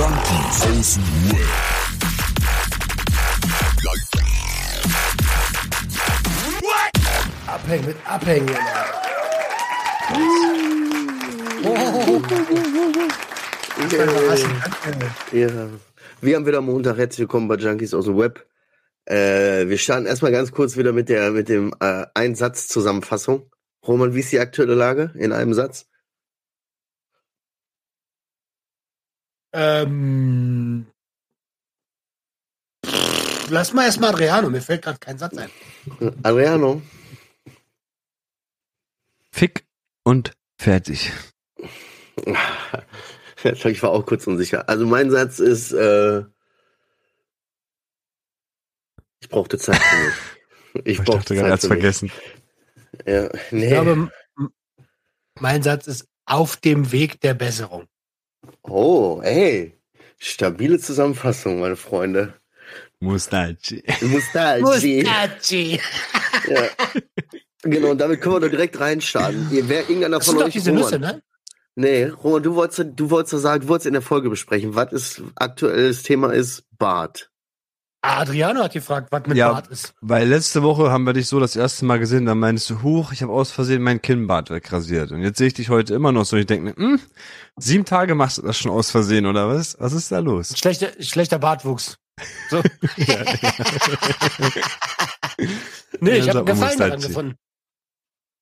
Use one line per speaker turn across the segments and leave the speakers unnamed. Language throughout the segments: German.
Junkies aus dem Web.
Abhängen mit Abhängen.
Ja. Wir haben wieder Montag. Herzlich willkommen bei Junkies aus dem Web. Äh, wir starten erstmal ganz kurz wieder mit der mit dem äh, Einsatz-Zusammenfassung. Roman, wie ist die aktuelle Lage in einem Satz?
Ähm, lass mal erstmal Adriano, mir fällt gerade kein Satz ein.
Adriano?
Fick und fertig.
ich war auch kurz unsicher. Also mein Satz ist, äh, ich brauchte Zeit für mich. Ich,
Ich
brauchte
dachte er
für mich.
vergessen.
Ja, nee.
Ich glaube, mein Satz ist auf dem Weg der Besserung.
Oh, ey. Stabile Zusammenfassung, meine Freunde.
Mustachi.
Mustachi.
Mustachi.
ja. Genau, und damit können wir doch direkt reinstarten. Ihr, wer irgendeiner von euch
diese
Roman,
Nüsse, ne?
Nee, Roman, du wolltest, du wolltest doch sagen, du wolltest in der Folge besprechen, was ist aktuelles Thema ist Bart.
Adriano hat gefragt, was mit
Ja.
Bart ist.
Weil letzte Woche haben wir dich so das erste Mal gesehen, da meinst du, huch, ich habe aus Versehen mein Kinnbart wegrasiert. Und jetzt sehe ich dich heute immer noch so ich denke mir, hm, sieben Tage machst du das schon aus Versehen, oder was? Was ist da los?
Schlechter, schlechter Bartwuchs. So. nee, ich habe Gefallen daran gefunden.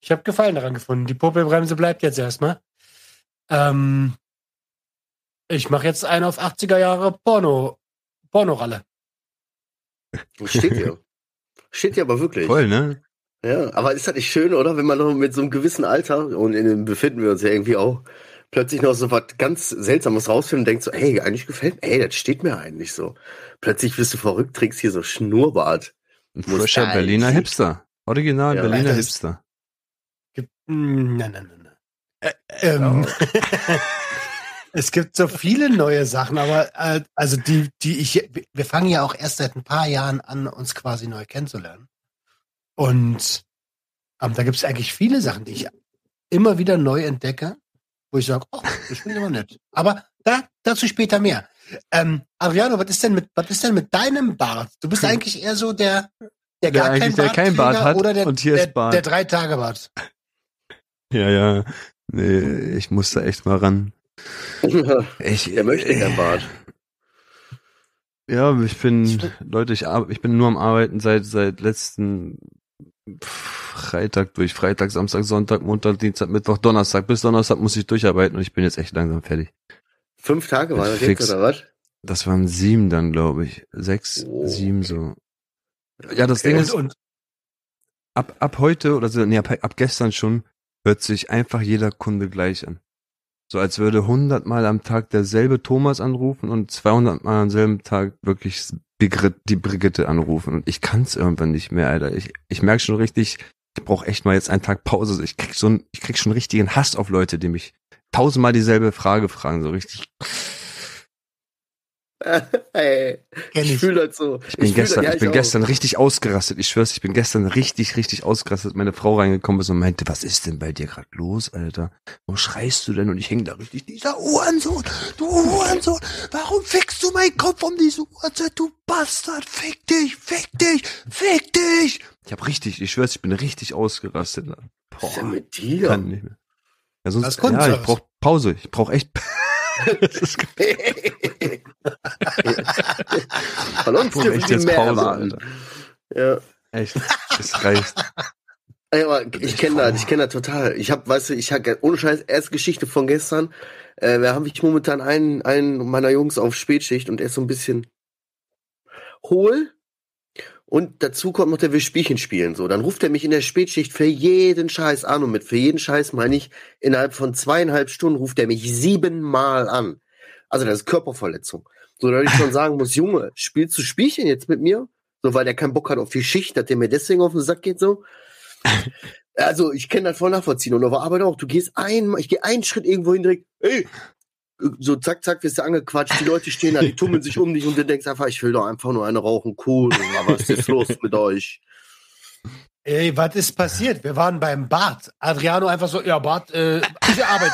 Ich habe Gefallen daran gefunden. Die Popelbremse bleibt jetzt erstmal. Ähm, ich mache jetzt einen auf 80er Jahre Porno, Pornoralle.
Steht hier. Steht hier aber wirklich.
Voll, ne?
Ja, aber ist das nicht schön, oder? Wenn man noch mit so einem gewissen Alter, und in dem befinden wir uns ja irgendwie auch, plötzlich noch so was ganz Seltsames rausfindet und denkt so, ey, eigentlich gefällt mir, ey, das steht mir eigentlich so. Plötzlich bist du verrückt, trägst hier so Schnurrbart.
Ein frischer Berliner Hipster. Original
Ja,
Berliner Hipster.
Gibt, nein, nein, nein, nein. Ähm, es gibt so viele neue Sachen, aber äh, also die, die ich, wir fangen ja auch erst seit ein paar Jahren an, uns quasi neu kennenzulernen. Und ähm, da gibt es eigentlich viele Sachen, die ich immer wieder neu entdecke, wo ich sage, oh, das finde ich aber nett. Aber da, dazu später mehr. Ähm, Adriano, was ist denn mit, was ist denn mit deinem Bart? Du bist eigentlich eher so der, der
Der
gar
eigentlich-
kein
der
Bart,
kein Bart hat
oder der,
und hier ist
der,
Bart.
der drei Tage Bart.
Ja, ja. Nee, ich muss da echt mal ran. Ich,
Der möchte kein Bart.
Ja, ich bin. Leute, ich, ich bin nur am Arbeiten seit, seit letzten Freitag durch. Freitag, Samstag, Sonntag, Montag, Dienstag, Mittwoch, Donnerstag. Bis Donnerstag muss ich durcharbeiten und ich bin jetzt echt langsam fertig.
Fünf Tage war das
Fix.
jetzt, oder was?
Das waren sieben dann, glaube ich. Sechs,
Oh,
sieben so. Ja, das
Okay.
Ding
Und,
ist,
und
ab, ab heute oder so, nee, ab, ab gestern schon, hört sich einfach jeder Kunde gleich an. So als würde 100 Mal am Tag derselbe Thomas anrufen und 200 Mal am selben Tag wirklich die Brigitte anrufen. Und ich kann's irgendwann nicht mehr, Alter. Ich, ich merk schon richtig, ich brauche echt mal jetzt einen Tag Pause. Ich krieg so ein, ich krieg schon richtigen Hass auf Leute, die mich tausendmal dieselbe Frage fragen, so richtig.
ey, ich
ich.
fühle das so.
Ich bin
fühl
gestern,
das, ja,
ich bin gestern richtig ausgerastet. Ich schwör's, ich bin gestern richtig, richtig ausgerastet. Meine Frau reingekommen ist und meinte, was ist denn bei dir gerade los, Alter? Wo schreist du denn? Und ich häng da richtig, dieser Uhrensohn, du Uhrensohn, warum fickst du meinen Kopf um diese Uhrzeit, du Bastard? Fick dich, fick dich, fick dich! Ich hab richtig, ich schwör's, ich bin richtig ausgerastet.
Was ist denn
Boah,
mit dir?
kann nicht mehr. Ja,
Das
sonst,
ist
ja, ich brauch Pause. Ich brauch echt, das brauch
dürfen
echt jetzt
mehr
Pause. Alter.
Ja.
Echt, es reicht.
Ey, aber ich kenne das, ich kenne das total. Ich habe, weißt du, ich habe ohne Scheiß erst Geschichte von gestern. Äh, wir haben ich momentan einen, einen meiner Jungs auf Spätschicht und er ist so ein bisschen hohl. Und dazu kommt noch, der will Spielchen spielen. So, dann ruft er mich in der Spätschicht für jeden Scheiß an und mit für jeden Scheiß meine ich innerhalb von zweieinhalb Stunden ruft er mich siebenmal an. Also das ist Körperverletzung. So, dass ich schon sagen muss, Junge, spielst du Spielchen jetzt mit mir? So, weil der keinen Bock hat auf die Schicht, dass der mir deswegen auf den Sack geht, so. Also, ich kann das voll nachvollziehen. Und auf der Arbeit auch. Du gehst ein, ich gehe einen Schritt irgendwo hin, direkt, ey, so zack, zack, wirst du angequatscht, die Leute stehen da, die tummeln sich um dich und du denkst einfach, ich will doch einfach nur eine rauchen, cool, aber was ist los mit euch?
Ey, was ist passiert? Wir waren beim Bart. Adriano einfach so, ja, Bart, äh, ich arbeite.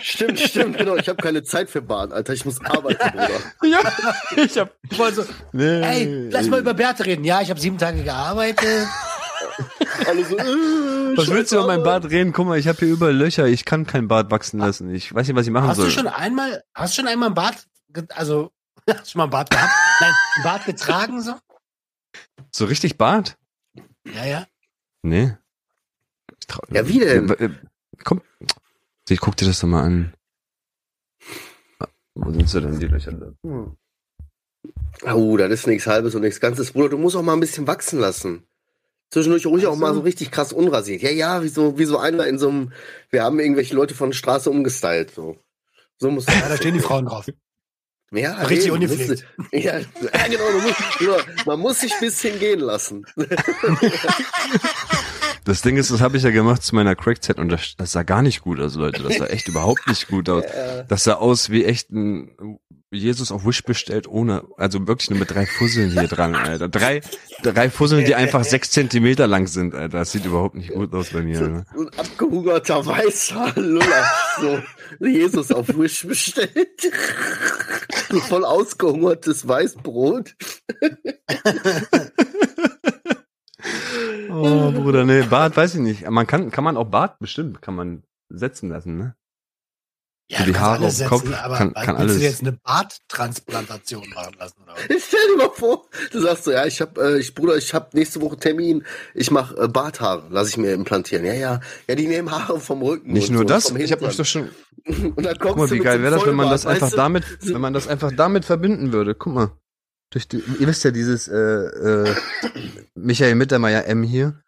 Stimmt, stimmt, genau. Ich habe keine Zeit für Bahn, Alter. Ich muss arbeiten, Bruder.
Ja, ich hab.
Ich so,
Nee.
ey, lass mal über Bärte reden. Ja, ich habe sieben Tage gearbeitet.
Alle so, äh,
Was willst du über mein. Bart reden? Guck mal, ich habe hier überall Löcher. Ich kann kein Bart wachsen lassen. Ich weiß nicht, was ich machen
Hast
soll.
du schon einmal, hast du schon einmal einen Bart, also, hast du schon mal einen Bart gehabt? Nein, einen Bart getragen so?
So richtig Bart?
Ja, ja.
Nee. Ich trau-
Ja, wie denn?
Komm. Ich guck dir das doch mal an. Ah, Wo sind sie denn, die Löcher? da?
Oh, das ist nichts Halbes und nichts Ganzes, Bruder. Du musst auch mal ein bisschen wachsen lassen. Zwischendurch ruhig auch
Ach so.
mal so richtig krass unrasiert. Ja, ja, wie so, wie so einer in so einem, wir haben irgendwelche Leute von der Straße umgestylt, so. So muss
Ja, da stehen die Frauen drauf.
Ja,
Richtig
eben,
ungepflegt.
musst Ja, ja, genau. Du musst, nur, man muss sich ein bisschen gehen lassen.
Das Ding ist, das habe ich ja gemacht zu meiner Crackzeit und das, das sah gar nicht gut aus, Leute. Das sah echt überhaupt nicht gut aus. Das sah aus wie echt ein Jesus auf Wish bestellt, ohne, also wirklich nur mit drei Fusseln hier dran, Alter. Drei, drei Fusseln, die einfach sechs Zentimeter lang sind, Alter. Das sieht überhaupt nicht gut aus bei mir. Ne?
So ein abgehungerter weißer Luller. So Jesus auf Wish bestellt. So voll ausgehungertes Weißbrot.
Oh, Bruder, nee, Bart weiß ich nicht. Man kann, kann man auch Bart bestimmt, kann man setzen lassen, ne?
Ja,
die
du kannst
Haare
alles
auf dem Kopf
setzen, aber
kann- kann
willst du dir
alles-
jetzt eine Barttransplantation machen lassen? Oder? was?
Stell dir mal vor, du sagst so, ja, ich hab, äh, ich, Bruder, ich hab nächste Woche Termin, ich mach äh, Barthaare, lass ich mir implantieren. Ja, ja, ja, die nehmen Haare vom Rücken.
Nicht nur
so,
das, ich habe mich doch schon,
Und dann
guck mal, wie geil wäre das, wenn man das einfach damit, wenn man das einfach damit verbinden würde. Guck mal. Durch die, ihr wisst ja, dieses äh, äh, Michael Mittermeier M hier,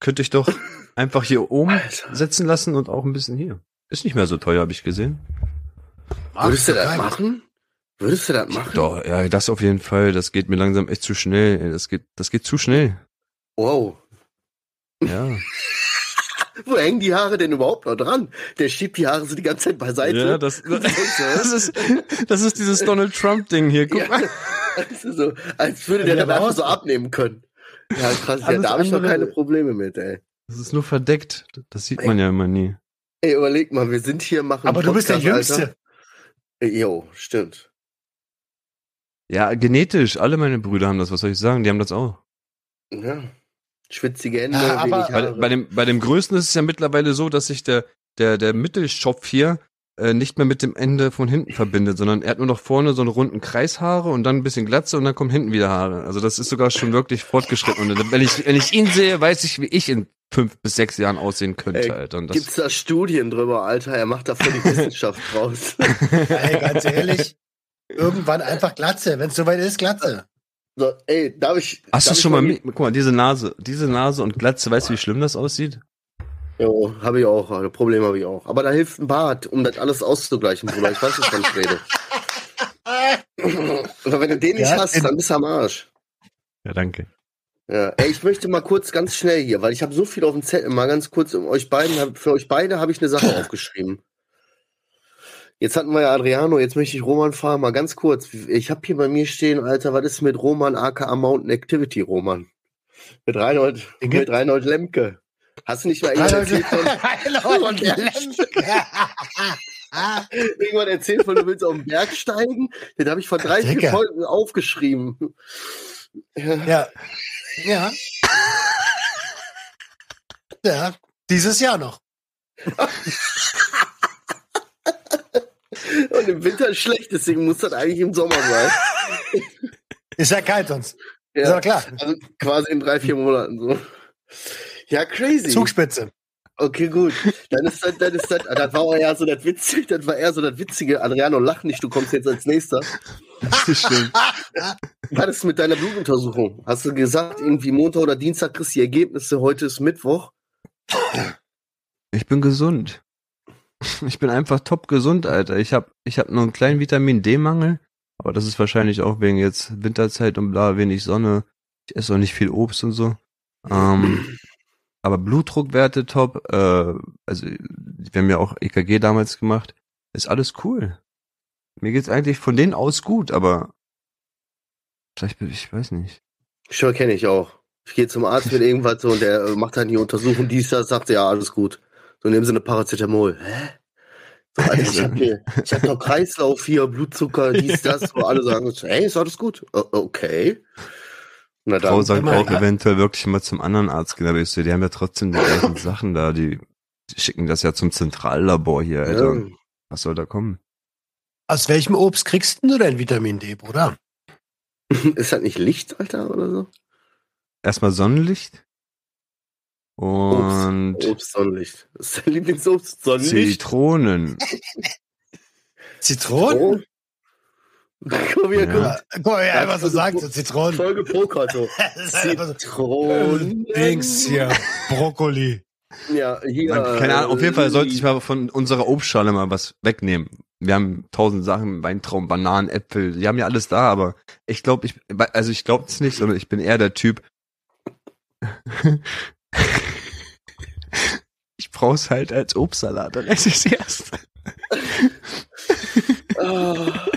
könnte ich doch einfach hier oben
Alter.
setzen lassen und auch ein bisschen hier. Ist nicht mehr so teuer, habe ich gesehen.
Würdest du
Ach,
das
geil.
machen? Würdest du das machen?
Doch, ja, das auf jeden Fall. Das geht mir langsam echt zu schnell. ey. Das geht, das geht zu schnell.
Wow.
Ja.
Wo hängen die Haare denn überhaupt noch dran? Der schiebt die Haare so die ganze Zeit beiseite.
Ja, das, das ist, das ist dieses Donald Trump Ding hier. Guck
Ja.
mal.
Also so, als würde der
Ja,
dann einfach so abnehmen können. Ja, krass. Ja, da habe ich noch keine Probleme mit, ey.
Das ist nur verdeckt. Das sieht man ja immer nie.
Ey, überleg mal, wir sind hier, machen
Aber du bist der
Podcast,
Jüngste.
Ey, Jo, stimmt.
Ja, genetisch. Alle meine Brüder haben das. Was soll ich sagen? Die haben das auch.
Ja. Schwitzige Hände,
Ja, aber-
wenig
Bei,
Haare.
bei, dem, bei dem Größten ist es ja mittlerweile so, dass sich der, der, der Mittelschopf hier äh, nicht mehr mit dem Ende von hinten verbindet, sondern er hat nur noch vorne so einen runden Kreishaare und dann ein bisschen Glatze und dann kommen hinten wieder Haare. Also das ist sogar schon wirklich fortgeschritten. Und wenn ich, wenn ich ihn sehe, weiß ich, wie ich in fünf bis sechs Jahren aussehen könnte,
Ey,
Alter. Und das,
Gibt's da Studien drüber, Alter? Er macht da voll die Wissenschaft draus.
Ey, ganz ehrlich, irgendwann einfach Glatze. Wenn es soweit ist, Glatze.
So, ey, darf ich.
Hast du schon mal, mit, guck mal, diese Nase, diese Nase und Glatze, weißt du, wie schlimm das aussieht?
Jo, habe ich auch. Ein Problem habe ich auch. Aber da hilft ein Bart, um das alles auszugleichen, Bruder. Ich weiß, wovon ich rede. Aber wenn du den nicht
Ja,
hast,
in-
dann bist du am Arsch.
Ja, danke.
Ja, ey, ich möchte mal kurz ganz schnell hier, weil ich habe so viel auf dem Zettel, mal ganz kurz um euch beiden, für euch beide habe ich eine Sache aufgeschrieben. Jetzt hatten wir ja Adriano, jetzt möchte ich Roman fragen, mal ganz kurz. Ich habe hier bei mir stehen, Alter, was ist mit Roman aka Mountain Activity, Roman? Mit Reinhold, mit Reinhold Lemke. Hast du nicht mal irgendwann erzählt von,
Reinhold Lemke.
irgendwann erzählt von, du willst auf den Berg steigen? Den habe ich vor drei, vier. Folgen aufgeschrieben. Ja.
Ja. Ja. Dieses Jahr noch.
Und im Winter ist schlecht, deswegen muss das eigentlich im Sommer sein.
Ist ja kalt sonst. Ist
Ja.
ja klar.
Also quasi in drei, vier Monaten so. Ja, crazy.
Zugspitze.
Okay, gut. Dann ist das, dann ist das, das war eher so das Witzige, das war eher so das Witzige. Adriano, lach nicht, du kommst jetzt als nächster.
Das ist schlimm.
Was ist mit deiner Blutuntersuchung? Hast du gesagt, irgendwie Montag oder Dienstag kriegst du die Ergebnisse, heute ist Mittwoch.
Ich bin gesund. Ich bin einfach top gesund, Alter. Ich hab, ich hab nur einen kleinen Vitamin D-Mangel, aber das ist wahrscheinlich auch wegen jetzt Winterzeit und bla, wenig Sonne. Ich esse auch nicht viel Obst und so. Ähm, aber Blutdruckwerte top. Äh, also wir haben ja auch EKG damals gemacht. Ist alles cool. Mir geht's eigentlich von denen aus gut, aber vielleicht, ich weiß nicht.
Schon kenne ich auch. Ich gehe zum Arzt mit irgendwas so und der äh, macht dann die Untersuchung, dies, das, sagt ja, alles gut. So nehmen sie eine Paracetamol. Hä? So, Alter, ich hab, hier, ich hab doch Kreislauf hier, Blutzucker, dies, das, wo alle sagen, hey, ist alles gut. O okay. Na
Frau
dann.
sagt
Immer,
auch eventuell wirklich mal zum anderen Arzt gehen, aber ich so, die haben ja trotzdem die gleichen Sachen da, die, die schicken das ja zum Zentrallabor hier, Alter.
Ja.
Was soll da kommen?
Aus welchem Obst kriegst denn du dein Vitamin D, Bruder?
Ist das nicht Licht, Alter, oder so?
Erstmal Sonnenlicht und
Obst, Sonnenlicht. Das ist dein Lieblingsobst, Sonnenlicht.
Zitronen.
Zitronen?
Oh. Komm hier,
Ja.
guck.
Ja. Guck mal, wie er einfach so sagt, so Zitronen. Einfach so,
Zitronen.
Dings hier, Brokkoli.
Ja, hier.
Man, keine Ahnung, auf jeden Fall
äh,
sollte ich mal von unserer Obstschale mal was wegnehmen. Wir haben tausend Sachen, Weintrauben, Bananen, Äpfel, die haben ja alles da, aber ich glaube, ich, also ich glaube es nicht, sondern ich bin eher der Typ. ich brauch's halt als Obstsalat, dann esse ich's erst.
Ah,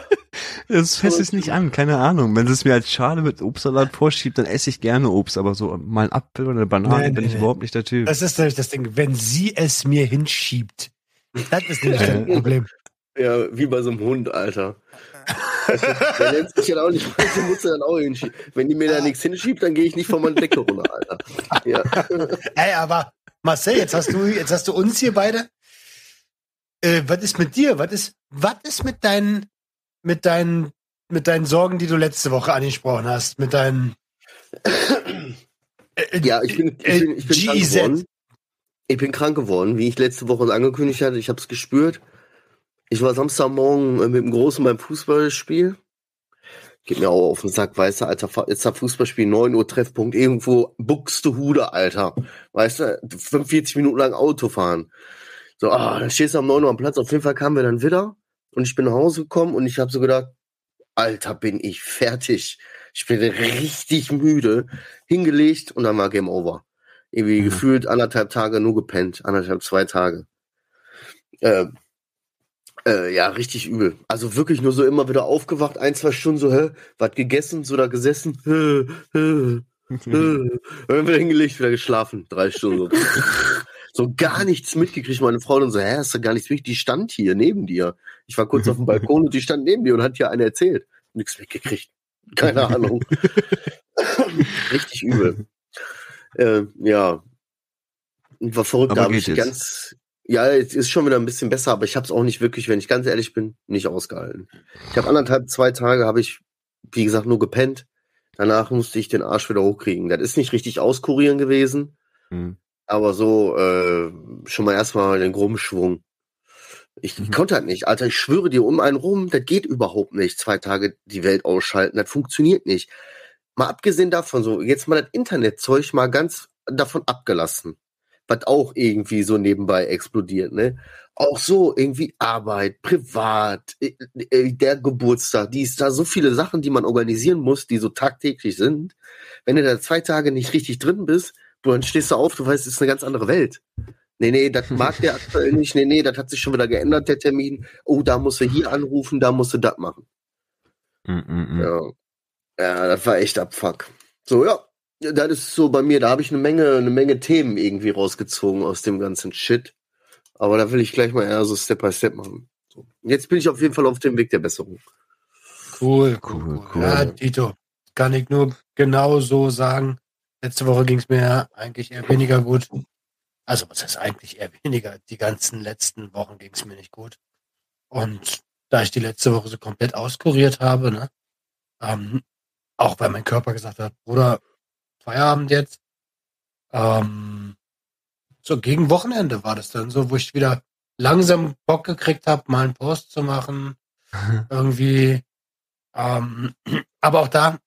Das fässt es nicht an, keine Ahnung. Wenn es mir als Schale mit Obstsalat vorschiebt, dann esse ich gerne Obst, aber so mal ein Apfel oder eine Banane
Nee,
bin
nee,
ich
nee.
überhaupt nicht der Typ.
Das ist nämlich das Ding, wenn sie es mir hinschiebt. Das ist nämlich das. Problem.
ja, wie bei so einem Hund, Alter. Der nennt sich ja auch nicht, du musst dann auch hinschieben. Wenn die mir da nichts hinschiebt, dann gehe ich nicht von meiner Decke runter, Alter. Ja.
Ey, aber Marcel, jetzt hast du, jetzt hast du uns hier beide. Äh, was ist mit dir? Was ist, was ist mit deinen, mit deinen, mit deinen Sorgen, die du letzte Woche angesprochen hast? Mit deinen, äh,
Ja, ich bin, ich
äh,
bin, ich bin krank geworden. Ich bin krank geworden, wie ich letzte Woche angekündigt hatte. Ich habe es gespürt. Ich war Samstagmorgen äh, mit dem Großen beim Fußballspiel. Geht mir auch auf den Sack, weißt du, Alter, jetzt da Fußballspiel, 9 Uhr Treffpunkt, irgendwo Buxtehude, Alter. Weißt du, 45 Minuten lang Auto fahren. So, ah, dann stehst du um 9 Uhr am Platz. Auf jeden Fall kamen wir dann wieder und ich bin nach Hause gekommen und ich habe so gedacht, Alter, bin ich fertig. Ich bin richtig müde. Hingelegt und dann war Game Over. Irgendwie
Mhm.
gefühlt anderthalb Tage nur gepennt. Anderthalb, zwei Tage. Äh, äh, ja, richtig übel. Also wirklich nur so immer wieder aufgewacht, ein, zwei Stunden so, hä, was gegessen, so da gesessen, hä, hä, hä. Dann wieder hingelegt, wieder geschlafen, drei Stunden. So, so gar nichts mitgekriegt. Meine Frau dann so, hä, hast du gar nichts mitgekriegt? Die stand hier neben dir. Ich war kurz auf dem Balkon und die stand neben dir und hat dir eine erzählt. Nichts mitgekriegt. Keine Ahnung. Richtig übel. Äh, ja. Und War verrückt,
Aber
da habe ich
jetzt.
ganz. Ja, es ist schon wieder ein bisschen besser, aber ich habe es auch nicht wirklich, wenn ich ganz ehrlich bin, nicht ausgehalten. Ich habe anderthalb, zwei Tage habe ich, wie gesagt, nur gepennt. Danach musste ich den Arsch wieder hochkriegen. Das ist nicht richtig auskurieren gewesen,
Hm.
Aber so äh, schon mal erstmal den groben Schwung. Ich,
Mhm.
konnte halt nicht, Alter. Ich schwöre dir um einen rum, das geht überhaupt nicht. Zwei Tage die Welt ausschalten, das funktioniert nicht. Mal abgesehen davon, so jetzt mal das Internetzeug mal ganz davon abgelassen, was auch irgendwie so nebenbei explodiert, ne? Auch so irgendwie Arbeit, privat, äh, äh, der Geburtstag, dies, da so viele Sachen, die man organisieren muss, die so tagtäglich sind. Wenn du da zwei Tage nicht richtig drin bist, du, dann stehst du auf, du weißt, es ist eine ganz andere Welt. Nee, nee, das mag der aktuell nicht. Nee, nee, das hat sich schon wieder geändert, der Termin. Oh, da musst du hier anrufen, da musst du das machen.
Hm, hm, hm.
Ja. ja, das war echt Abfuck. So, ja, das ist so bei mir, da habe ich eine Menge, eine Menge Themen irgendwie rausgezogen aus dem ganzen Shit. Aber da will ich gleich mal eher so Step by Step machen. So. Jetzt bin ich auf jeden Fall auf dem Weg der Besserung.
Cool,
Cool,
cool, cool.
cool.
Ja, Tito, kann ich nur genau so sagen. Letzte Woche ging es mir eigentlich eher weniger gut. Also, was heißt eigentlich eher weniger? Die ganzen letzten Wochen ging es mir nicht gut. Und da ich die letzte Woche so komplett auskuriert habe, ne, ähm, auch weil mein Körper gesagt hat, Bruder, Feierabend jetzt. Ähm, so gegen Wochenende war das dann so, wo ich wieder langsam Bock gekriegt habe, mal einen Post zu machen. Irgendwie. Ähm, aber auch da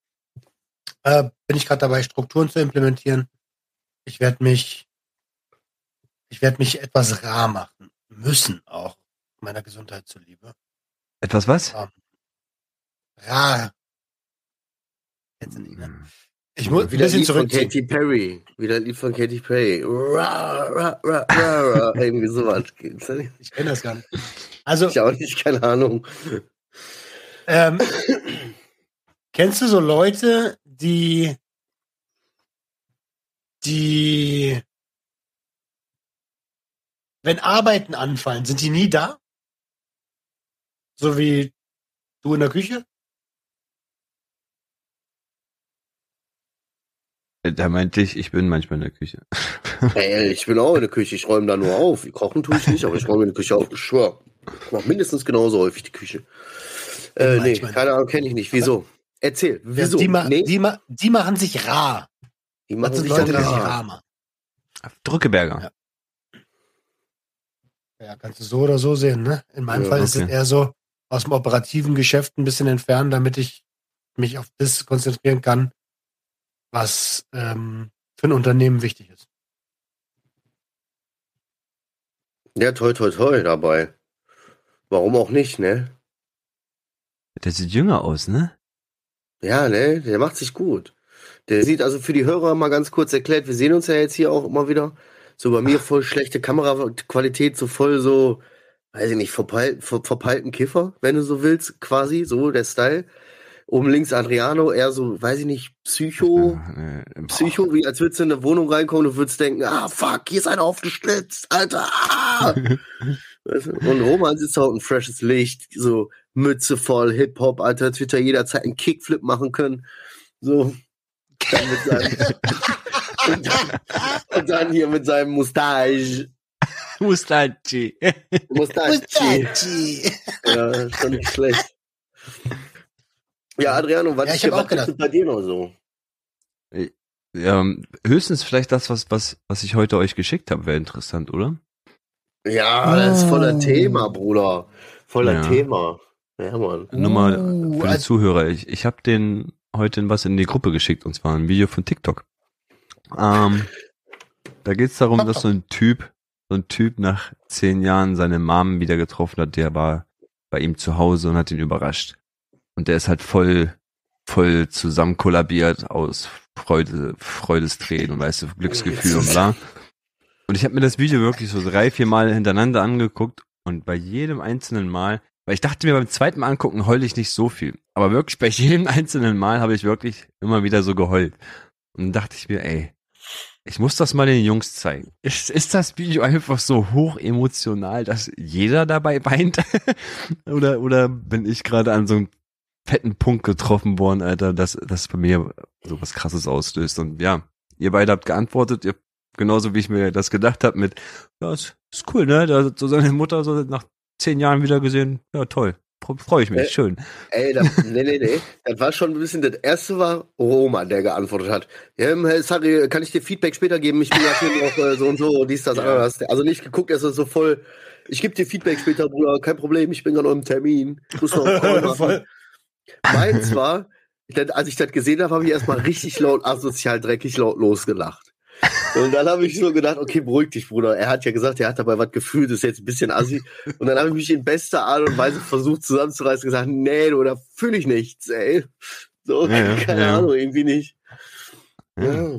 äh, bin ich gerade dabei, Strukturen zu implementieren. Ich werde mich, ich werde mich etwas rar machen müssen, auch meiner Gesundheit zuliebe.
Etwas was?
Rar. Kennst du nicht, ne? Ich muss ein
Wieder
bisschen
Lied von. Katy Perry. Wieder ein Lied von Katy Perry. Ra, ra, ra, ra, ra. Irgendwie sowas.
Ich kenne das gar nicht. Also,
Ich auch nicht, keine Ahnung.
ähm, kennst du so Leute, die die, wenn Arbeiten anfallen, sind die nie da? So wie du in der Küche?
Da meinte ich, ich bin manchmal in der Küche.
Ey, ich bin auch in der Küche, ich räume da nur auf. Kochen tue ich nicht, aber ich räume in der Küche auf. Ich schwör. Ich mach mindestens genauso häufig die Küche. Äh, nee, keine Ahnung, kenne ich nicht. Wieso? Erzähl, wieso?
Die, ma
nee,
die, ma die machen sich rar.
die
Das
machen
sind
sich
Leute, die sich
rar.
machen.
Drückeberger.
Ja. Ja, kannst du so oder so sehen, ne? In meinem
Ja,
Fall ist es
okay.
eher so aus dem operativen Geschäft ein bisschen entfernen, damit ich mich auf das konzentrieren kann, was ähm, für ein Unternehmen wichtig ist.
Ja, toi, toi, toi dabei. Warum auch nicht, ne?
Der sieht jünger aus, ne?
Ja, ne? Der macht sich gut. Der sieht also für die Hörer mal ganz kurz erklärt, wir sehen uns ja jetzt hier auch immer wieder. So bei mir voll schlechte Kameraqualität, so voll so, weiß ich nicht, verpeil, ver, verpeilten Kiffer, wenn du so willst, quasi, so der Style. Oben links Adriano, eher so, weiß ich nicht, Psycho,
Äh,
Psycho, wie als würdest du in eine Wohnung reinkommen und würdest denken, ah, fuck, hier ist einer aufgeschlitzt, Alter, ah! Weißt du? Und Roman sitzt da unten, freshes Licht, so Mütze voll, Hip-Hop, Alter, als wird er jederzeit einen Kickflip machen können. So. Dann mit seinem, und, dann, und dann hier mit seinem Mustache.
Mustachi.
Mustache. Ja, schon nicht schlecht. Ja, Adriano, was
Ja, ich
ist
hab auch gedacht.
bei dir noch so?
Ja, höchstens vielleicht das, was, was, was ich heute euch geschickt habe, wäre interessant, oder?
Ja, das ist voller
Oh.
Thema, Bruder. Voller
Ja.
Thema. Ja, Mann.
Nur mal
Uh,
für die
also-
Zuhörer. Ich, ich habe den heute was in die Gruppe geschickt, und zwar ein Video von TikTok. Ähm, da geht's darum, dass so ein Typ, so ein Typ nach zehn Jahren seine Mom wieder getroffen hat, der war bei ihm zu Hause und hat ihn überrascht. Und der ist halt voll, voll zusammen kollabiert aus Freude, Freudestränen und weißt du, Glücksgefühl und bla. Und ich habe mir das Video wirklich so drei, vier Mal hintereinander angeguckt und bei jedem einzelnen Mal, weil ich dachte mir beim zweiten Mal angucken, heule ich nicht so viel. Aber wirklich bei jedem einzelnen Mal habe ich wirklich immer wieder so geheult. Und dann dachte ich mir, ey, ich muss das mal den Jungs zeigen. Ist, ist das Video einfach so hoch emotional, dass jeder dabei weint? oder, oder bin ich gerade an so einem fetten Punkt getroffen worden, Alter, dass das bei mir so was krasses auslöst? Und ja, ihr beide habt geantwortet, ihr genauso wie ich mir das gedacht habe mit, ja, ist, ist cool, ne? Da so seine Mutter so nach zehn Jahren wieder gesehen. Ja, toll. Freue ich mich,
Äh,
schön.
Ey, das, nee, nee, nee. Das war schon ein bisschen, das erste war Roman, der geantwortet hat. Ja, ähm, hey, sorry, kann ich dir Feedback später geben? Ich bin ja hier noch äh, so und so, dies, das, anderes. Also nicht geguckt, er ist so voll, ich gebe dir Feedback später, Bruder, kein Problem, ich bin gerade noch im Termin. Ich muss noch einen Call machen.
Voll.
Meins war, als ich das gesehen habe, habe ich erstmal richtig laut, asozial, dreckig laut losgelacht. Und dann habe ich so gedacht, okay, beruhig dich, Bruder. Er hat ja gesagt, er hat dabei was gefühlt, das ist jetzt ein bisschen assi. Und dann habe ich mich in bester Art und Weise versucht zusammenzureißen und gesagt, nee, du, da fühle ich nichts, ey. So,
Ja,
keine
ja.
Ahnung, irgendwie nicht.
Ja.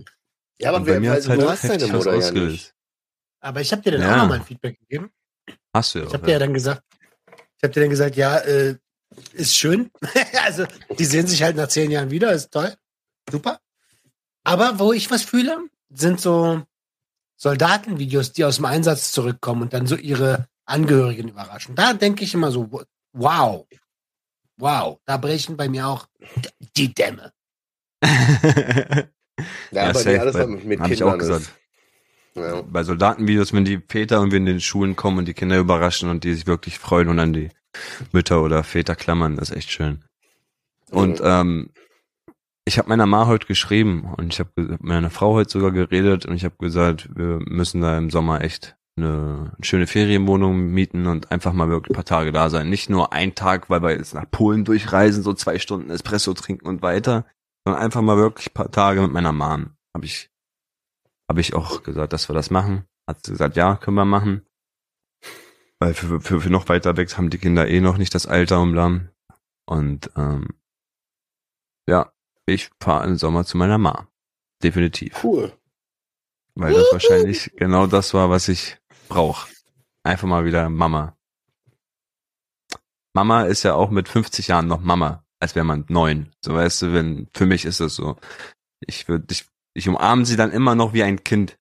Ja, aber wer,
hat's halt
du hast deine Mutter ja nicht.
ausgelöst.
Aber ich habe dir dann
Ja.
auch noch mal ein Feedback gegeben.
Hast du ja
Ich
auch.
habe dir ja dann gesagt, ich habe dir dann gesagt, ja, äh, ist schön. also die sehen sich halt nach zehn Jahren wieder, ist toll, super. Aber wo ich was fühle, sind so Soldatenvideos, die aus dem Einsatz zurückkommen und dann so ihre Angehörigen überraschen. Da denke ich immer so, wow, wow, da brechen bei mir auch die Dämme.
Ja,
Ja,
bei
safe,
dir alles
bei-
mit
hab ich
Kindern
auch gesagt.
ist. Ja.
Bei Soldatenvideos, wenn die Väter irgendwie in den Schulen kommen und die Kinder überraschen und die sich wirklich freuen und an die Mütter oder Väter klammern, das ist echt schön. Und ähm, ich habe meiner Ma heute geschrieben und ich habe mit meiner Frau heute sogar geredet und ich habe gesagt, wir müssen da im Sommer echt eine, schöne Ferienwohnung mieten und einfach mal wirklich ein paar Tage da sein. Nicht nur ein Tag, weil wir jetzt nach Polen durchreisen, so zwei Stunden Espresso trinken und weiter, sondern einfach mal wirklich ein paar Tage mit meiner Mom. Habe ich, habe ich auch gesagt, dass wir das machen. Hat sie gesagt, ja, können wir machen. Weil für, für, für noch weiter weg haben die Kinder eh noch nicht das Alter um bla. Und ähm, ja, ich fahre im Sommer zu meiner Ma. Definitiv.
Cool.
Weil das wahrscheinlich genau das war, was ich brauche. Einfach mal wieder Mama. Mama ist ja auch mit 50 Jahren noch Mama, als wäre man neun. So weißt du, wenn für mich ist das so. Ich würde, ich ich umarme sie dann immer noch wie ein Kind,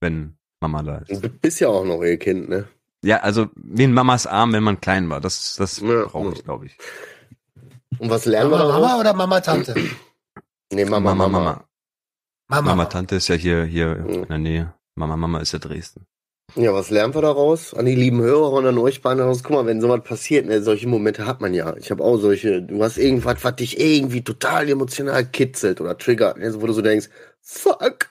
wenn Mama da ist.
Du bist ja auch noch ihr Kind, ne?
Ja, also wie in Mamas Arm, wenn man klein war. Das, das
Ja,
brauche
ja.
ich, glaube ich.
Und was lernen wir
Mama,
daraus?
Mama oder Mama, Tante?
Nee, Mama, Mama.
Mama.
Mama.
Mama, Tante ist ja hier, hier
Mhm.
in der Nähe. Mama, Mama ist ja Dresden.
Ja, was lernen wir daraus? An die lieben Hörer und an euch beiden daraus. Guck mal, wenn sowas passiert, ne, solche Momente hat man ja. Ich habe auch solche, du hast irgendwas, was dich irgendwie total emotional kitzelt oder triggert, ne, wo du so denkst, fuck.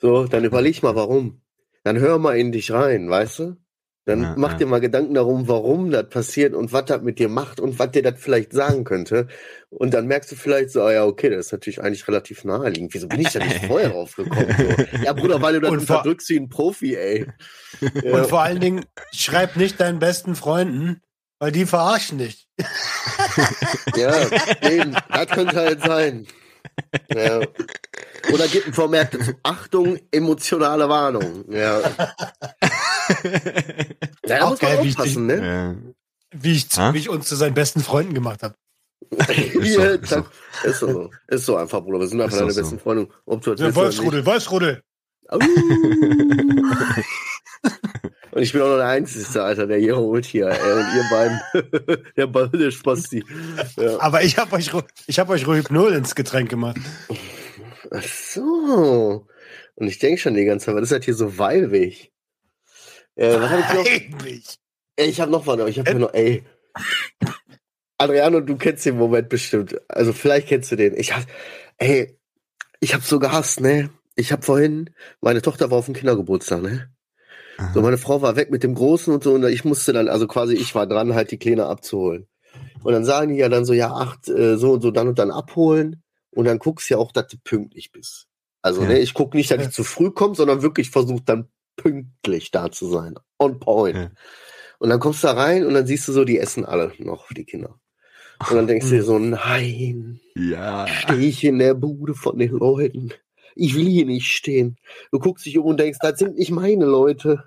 So, dann überleg mal, warum. Dann hör mal in dich rein, weißt du? Dann
Ja,
mach
ja.
dir mal Gedanken darum, warum das passiert und was das mit dir macht und was dir das vielleicht sagen könnte. Und dann merkst du vielleicht so, ah ja, okay, das ist natürlich eigentlich relativ naheliegend. Wieso bin ich da nicht vorher drauf gekommen? So? Ja, Bruder, weil du
vor-
unterdrückst wie ein Profi, ey. Ja.
Und vor allen Dingen, schreib nicht deinen besten Freunden, weil die verarschen dich.
Ja, eben, das könnte halt sein. Ja. Oder gibt ein Vermerk dazu. Achtung, emotionale Warnung. Ja, ja da muss man
geil, wie ich
aufpassen, ne?
Ja.
Wie ich,
Ha?
wie ich uns zu seinen besten Freunden gemacht habe.
Ist so,
Ja,
ist so.
Ist so. Ist so einfach, Bruder. Wir sind einfach
Ist
deine
so.
besten Freunde. Ob du nicht.
Wolfsrudel, Wolfsrudel.
Und ich bin auch noch der Einzige, Alter, der hier holt hier, ey. Und ihr beiden, der Ball, der Spasti. Ja.
Aber ich habe euch, ich hab euch Rohypnol ins Getränk gemacht.
Ach so. Und ich denke schon die ganze Zeit, was ist das hier so weibig? Äh, was hab ich noch? Ey, ich habe noch was, aber ich habe hier noch, ey. Adriano, du kennst den Moment bestimmt. Also vielleicht kennst du den. Ich hab, ey, ich hab so gehasst, ne? Ich hab vorhin, meine Tochter war auf dem Kindergeburtstag, ne? So, meine Frau war weg mit dem Großen und so, und ich musste dann, also quasi, ich war dran, halt die Kleine abzuholen. Und dann sagen die ja dann so, ja, acht, äh, so und so, dann und dann abholen. Und dann guckst du ja auch, dass du pünktlich bist. Also,
Ja.
ne, ich guck nicht, dass
Ja.
ich zu früh komme, sondern wirklich versuche dann pünktlich da zu sein. On point.
Ja.
Und dann kommst du da rein und dann siehst du so, die essen alle noch, die Kinder. Und dann denkst du dir so, nein,
Ja.
stehe ich in der Bude von den Leuten. Ich will hier nicht stehen. Du guckst dich um und denkst, das sind nicht meine Leute.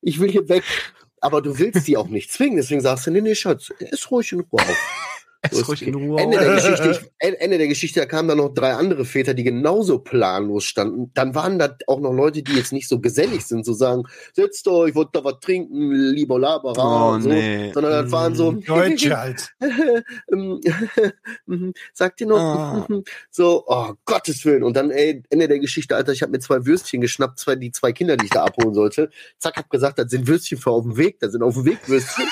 Ich will hier weg. Aber du willst die auch nicht zwingen, deswegen sagst du, nee, nee, Schatz, ist ruhig in Ruhe auf.
Ist ruhig in Ruhe.
Ende der. Geschichte, ich, En- Ende der Geschichte, da kamen dann noch drei andere Väter, die genauso planlos standen. Dann waren da auch noch Leute, die jetzt nicht so gesellig sind, so sagen, setzt euch, wollt da was trinken, lieber Laberer
Oh,
und so.
nee.
Sondern das waren so,
Deutsche halt.
ähm, mhm, sagt ihr noch?
Ah.
Mhm. So, oh Gottes Willen. Und dann, ey, Ende der Geschichte, Alter, ich habe mir zwei Würstchen geschnappt, zwei, die zwei Kinder, die ich da abholen sollte. Zack, hab gesagt, das sind Würstchen für auf dem Weg, das sind auf dem Weg Würstchen.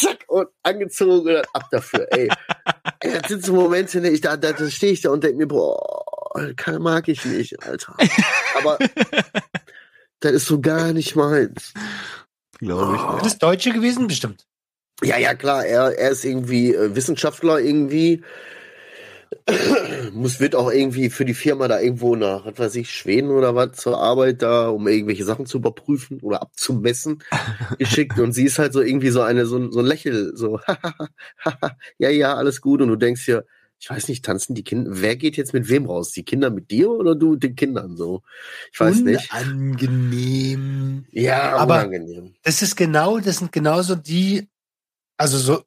Zack, und angezogen und ab dafür, ey. das sind so Momente, ne, ich, da, da, da stehe ich da und denke mir, boah, kann, mag ich nicht, Alter. Aber das ist so gar nicht meins.
Glaube ich.
Das ist Deutsche gewesen, bestimmt.
Ja, ja, klar, er, er ist irgendwie äh, Wissenschaftler irgendwie. Muss, wird auch irgendwie für die Firma da irgendwo nach, was weiß ich, Schweden oder was zur Arbeit da, um irgendwelche Sachen zu überprüfen oder abzumessen, geschickt. Und sie ist halt so irgendwie so eine, so, ein- so ein Lächel, so, ja, ja, alles gut. Und du denkst dir, ich weiß nicht, tanzen die Kinder, wer geht jetzt mit wem raus? Die Kinder mit dir oder du mit den Kindern so? Ich weiß nicht.
Unangenehm.
Ja,
Aber-
unangenehm.
Das ist genau, das sind genauso die, also so,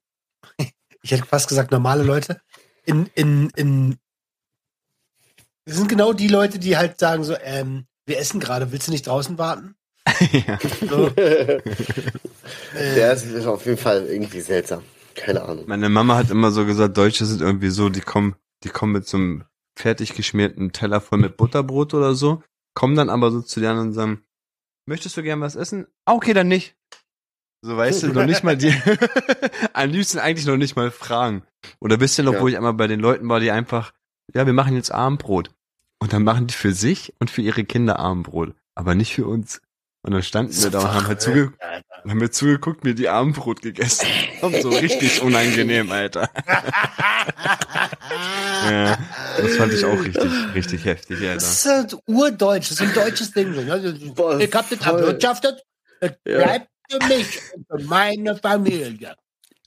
ich hätte fast gesagt normale Leute, in, in, in, das sind genau die Leute, die halt sagen so, ähm, wir essen gerade, willst du nicht draußen warten?
ja.
So, äh,
Der ist, ist auf jeden Fall irgendwie seltsam. Keine Ahnung.
Meine Mama hat immer so gesagt, Deutsche sind irgendwie so, die kommen, die kommen mit so einem fertig geschmierten Teller voll mit Butterbrot oder so, kommen dann aber so zu dir an und sagen, möchtest du gern was essen? Ah, okay, dann nicht. So, weißt du, noch nicht mal die, am liebsten eigentlich noch nicht mal fragen. Oder wisst ihr noch,
Ja.
wo ich einmal bei den Leuten war, die einfach, ja, wir machen jetzt Abendbrot. Und dann machen die für sich und für ihre Kinder Abendbrot, aber nicht für uns. Und dann standen wir da und haben halt zuge haben wir zugeguckt, mir die Abendbrot gegessen. Und so richtig unangenehm, Alter. Ja, das fand ich auch richtig, richtig heftig, Alter.
Das ist halt urdeutsch, das ist ein deutsches Ding. so, ne?
Boah,
Ich hab das
voll.
erwirtschaftet, es
Ja.
bleibt für mich und für meine Familie.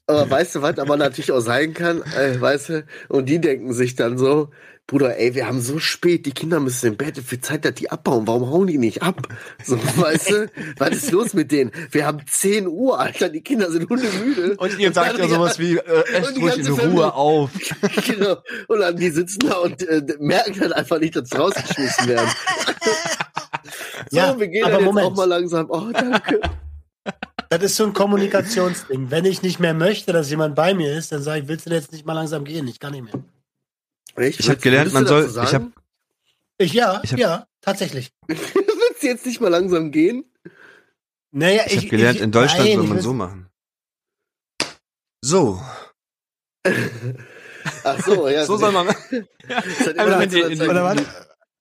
Aber weißt du, was aber natürlich auch sein kann, äh, weißt du, und die denken sich dann so, Bruder, ey, wir haben so spät, die Kinder müssen im Bett, wie Zeit, dass die abbauen, warum hauen die nicht ab? So, weißt du, was ist los mit denen? Wir haben 10 Uhr, Alter, die Kinder sind hundemüde.
Und ihr sagt ja sowas wie, äh, esst ruhig in
ganze
Ruhe
Familie-
auf.
genau. Und dann die sitzen da und äh, merken halt einfach nicht, dass sie rausgeschmissen werden. so,
Ja,
wir gehen
aber
dann jetzt
Moment.
auch mal langsam. Oh, danke.
Das ist so ein Kommunikationsding. Wenn ich nicht mehr möchte, dass jemand bei mir ist, dann sage ich, willst du jetzt nicht mal langsam gehen? Ich kann nicht mehr.
Echt?
Ich hab
Willst-
gelernt, man soll- ich hab-
sagen?
Ich, ja,
Ich hab-
ja, tatsächlich.
Willst du jetzt nicht mal langsam gehen?
Naja,
Ich habe gelernt, in Deutschland
nein,
soll
ich
man so machen. So.
Ach so, ja.
So soll man. Oder
was?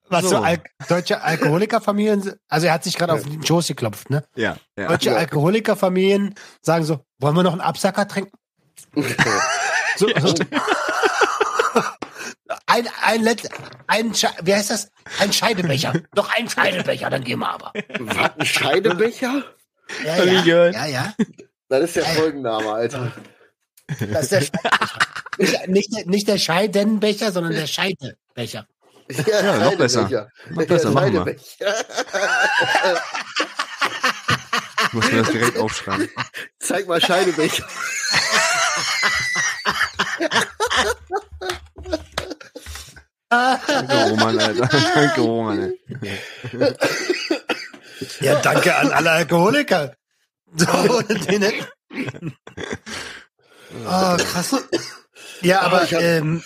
Was
So.
so Al deutsche Alkoholikerfamilien, sind- also er hat sich gerade auf den Schoß geklopft, ne?
Ja, ja.
Deutsche
Ja.
Alkoholikerfamilien sagen so, wollen wir noch einen Absacker trinken? So, so. Ein, ein, Let ein, Sche wie heißt das? Ein Scheidebecher. noch ein Scheidebecher, dann gehen wir aber.
Was, ein Scheidebecher?
Ja, ja, ja, ja.
Das ist der Folgenname, Alter.
Das ist der Scheidebecher. Nicht, nicht der Scheidenbecher, sondern der Scheidebecher.
Ja,
noch besser. Noch besser, machen wir. Ich muss mir das direkt aufschreiben.
Zeig mal Scheidebecher.
Danke, Roman, Alter. Danke, Roman, ey.
Ja, danke an alle Alkoholiker. So, ohne den hätten- Oh, krass. Ja, aber, ähm,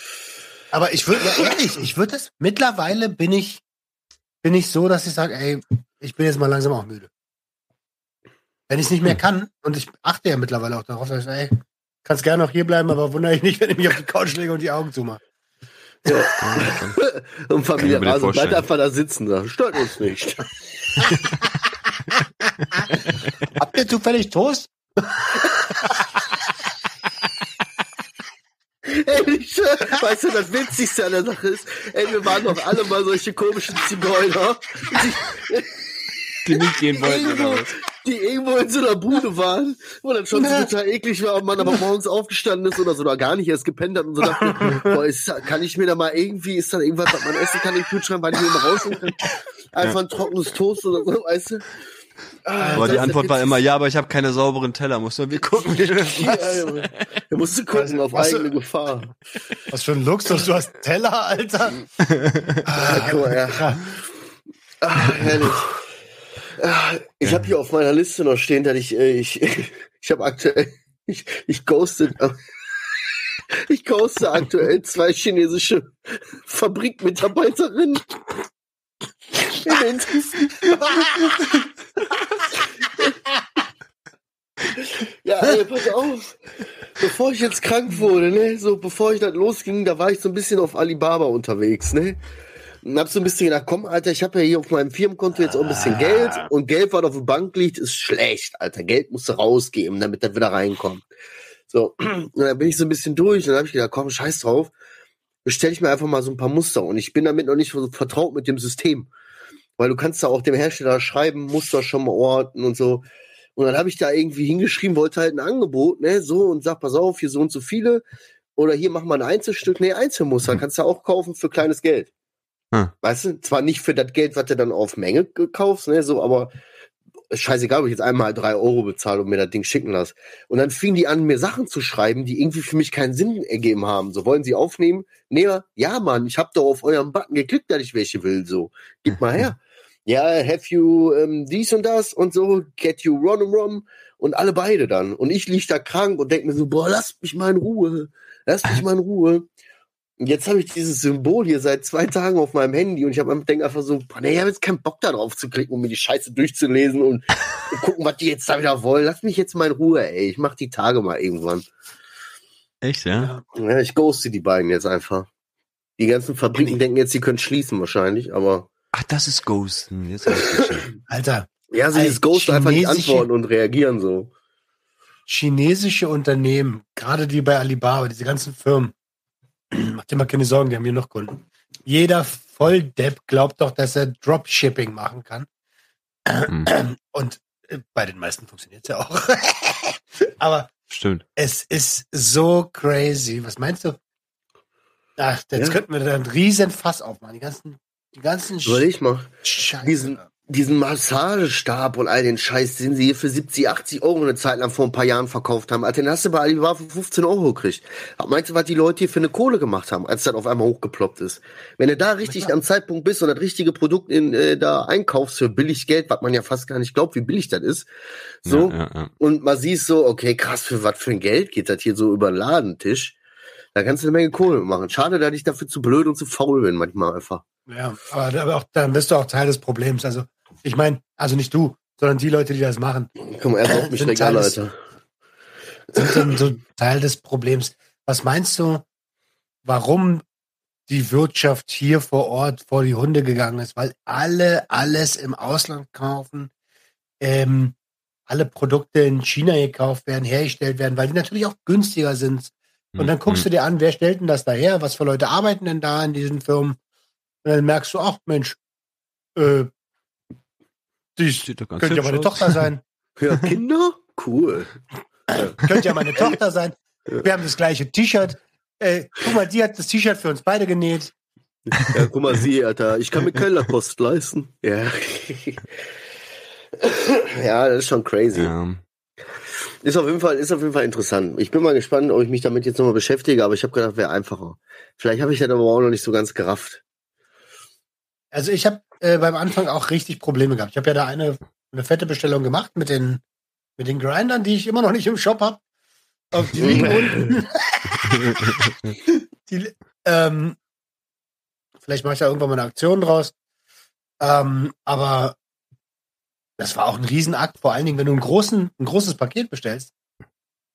aber ich würde, ja, ehrlich, ich würde das, mittlerweile bin ich, bin ich so, dass ich sage, ey, ich bin jetzt mal langsam auch müde. Wenn ich es nicht mehr kann, und ich achte ja mittlerweile auch darauf, dass ich, ey, kannst gerne noch hier bleiben, aber wundere dich nicht, wenn ich mich auf die Couch lege und die Augen zumache.
Und Familie
ich
Rasen bleibt einfach da sitzen. Da. Stört uns nicht.
Habt ihr zufällig Toast?
Ey, ich, weißt du, das Witzigste an der Sache ist, ey, wir waren doch alle mal solche komischen Zigeuner,
Die nicht gehen
die
wollten,
irgendwo,
oder was?
die irgendwo in so einer Bude waren, wo dann schon so total eklig war und man aber morgens aufgestanden ist oder so, oder gar nicht erst gepennt hat und so dachte, boah, ist, da- kann ich mir da mal irgendwie, ist da irgendwas, was man essen kann im Kühlschrank, weil ich mir rausholen kann? Einfach ein trockenes Toast oder so, weißt du? Ah,
Aber die Antwort war immer, ja, aber ich habe keine sauberen Teller. Muss wir gucken, wie das
Ja, Junge. Da musst du gucken, auf
Was-
eigene Gefahr.
Was für ein Luxus, du hast Teller, Alter.
Ah, guck mal, ja. Ah, herrlich. Ah, ich habe hier auf meiner Liste noch stehen, dass ich, äh, ich, ich habe aktuell, ich, ich ghoste, ich ghoste aktuell zwei chinesische Fabrikmitarbeiterinnen. In den Ja, ey, pass auf. Bevor ich jetzt krank wurde, ne, so bevor ich das losging, da war ich so ein bisschen auf Alibaba unterwegs, ne? Und hab so ein bisschen gedacht, komm, Alter, ich habe ja hier auf meinem Firmenkonto jetzt auch ein bisschen Geld und Geld, was auf der Bank liegt, ist schlecht, Alter. Geld musst du rausgeben, damit das wieder reinkommt. So, und dann bin ich so ein bisschen durch und dann habe ich gedacht, komm, scheiß drauf, bestelle ich mir einfach mal so ein paar Muster und ich bin damit noch nicht so vertraut mit dem System. Weil du kannst da auch dem Hersteller schreiben, Muster schon mal orten und so. Und dann habe ich da irgendwie hingeschrieben, wollte halt ein Angebot, ne, so und sag, pass auf, hier so und so viele. Oder hier mach mal ein Einzelstück, nee, Einzelmuster, kannst du auch kaufen für kleines Geld.
Hm.
Weißt du, zwar nicht für das Geld, was du dann auf Menge kaufst, ne, so, aber scheißegal, ob ich jetzt einmal drei Euro bezahle und mir das Ding schicken lasse. Und dann fingen die an, mir Sachen zu schreiben, die irgendwie für mich keinen Sinn ergeben haben. So, wollen sie aufnehmen? Nee, ja, Mann, ich hab doch auf euren Button geklickt, dass ich welche will, so. Gib mal her. Ja, have you ähm, dies und das und so, get you ron and rum und alle beide dann. Und ich lieg da krank und denk mir so, boah, lass mich mal in Ruhe. Lass mich mal in Ruhe. Und jetzt habe ich dieses Symbol hier seit zwei Tagen auf meinem Handy und ich habe denk einfach so, boah, nee, ich habe jetzt keinen Bock da drauf zu klicken, um mir die Scheiße durchzulesen und, und gucken, was die jetzt da wieder wollen. Lass mich jetzt mal in Ruhe, ey. Ich mach die Tage mal irgendwann.
Echt, ja?
Ja, ich ghoste die beiden jetzt einfach. Die ganzen Fabriken denken jetzt, sie können schließen wahrscheinlich, aber
Ach, das ist Ghosten. Jetzt.
Alter,
ja, sie ist Ghost einfach nicht antworten und reagieren so.
chinesische Unternehmen, gerade die bei Alibaba, diese ganzen Firmen, macht dir mal keine Sorgen, die haben hier noch Kunden. Jeder Volldepp glaubt doch, dass er Dropshipping machen kann.
Hm.
Und äh, bei den meisten funktioniert es ja auch. Aber
Stimmt.
es ist so crazy. Was meinst du? Ach, jetzt
Ja.
könnten wir da einen riesen Fass aufmachen. Die ganzen, die ganzen
Überleg mal.
Scheiße.
Diesen, diesen Massagestab und all den Scheiß, den sie hier für 70, 80 Euro eine Zeit lang vor ein paar Jahren verkauft haben. Alter, den hast du bei Alibaba für 15 Euro gekriegt. Aber Meinst du, was die Leute hier für eine Kohle gemacht haben, als das auf einmal hochgeploppt ist? Wenn du da richtig am Zeitpunkt bist und das richtige Produkt in, äh, da einkaufst für billig Geld, was man ja fast gar nicht glaubt, wie billig das ist, so,
Ja, ja, ja.
und man siehst so, okay, krass, für was für ein Geld geht das hier so über den Ladentisch? Da kannst du eine Menge Kohle machen. Schade, dass ich dafür zu blöd und zu faul bin manchmal einfach.
Ja, aber, aber auch, dann bist du auch Teil des Problems. Also, ich meine, also nicht du, sondern die Leute, die das machen,
Guck mal, er auf mich
alles-
Alter.
sind dann so Teil des Problems. Was meinst du, warum die Wirtschaft hier vor Ort vor die Hunde gegangen ist? Weil alle alles im Ausland kaufen, ähm, alle Produkte in China gekauft werden, hergestellt werden, weil die natürlich auch günstiger sind. Und dann guckst du dir an, wer stellt denn das daher? Was für Leute arbeiten denn da in diesen Firmen? Und dann merkst du, ach Mensch, äh, die
Sieht doch ganz
könnte ja meine
aus.
Tochter sein.
Ja, Kinder? Cool.
Könnte ja meine Tochter sein. Wir haben das gleiche T-Shirt. Äh, guck mal, die hat das T-Shirt für uns beide genäht.
Ja, guck mal, sie, Alter. Ich kann mir keinen Lacoste leisten. Ja. ja, das ist schon crazy.
Ja.
Ist auf jeden Fall, ist auf jeden Fall interessant. Ich bin mal gespannt, ob ich mich damit jetzt nochmal beschäftige, aber ich habe gedacht, wäre einfacher. Vielleicht habe ich das aber auch noch nicht so ganz gerafft.
Also ich habe äh, beim Anfang auch richtig Probleme gehabt. Ich habe ja da eine, eine fette Bestellung gemacht mit den, mit den Grindern, die ich immer noch nicht im Shop habe. Die liegen unten. Die, ähm, vielleicht mache ich da irgendwann mal eine Aktion draus. Ähm, aber das war auch ein Riesenakt, vor allen Dingen, wenn du einen großen, ein großes Paket bestellst.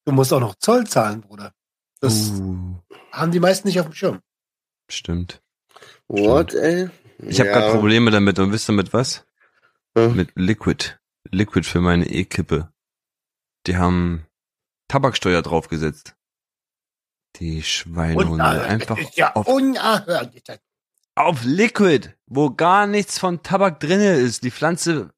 Du musst auch noch Zoll zahlen, Bruder. Das
Uh,
haben die meisten nicht auf dem Schirm.
stimmt.
What, ey?
Ich habe gerade Probleme damit und wisst ihr mit was?
Hm.
Mit Liquid. Liquid für meine E-Kippe. Die haben Tabaksteuer draufgesetzt. Die Schweinehunde.
Unerhört.
Einfach
Das ist ja
auf,
unerhört.
auf Liquid, wo gar nichts von Tabak drinne ist. Die Pflanze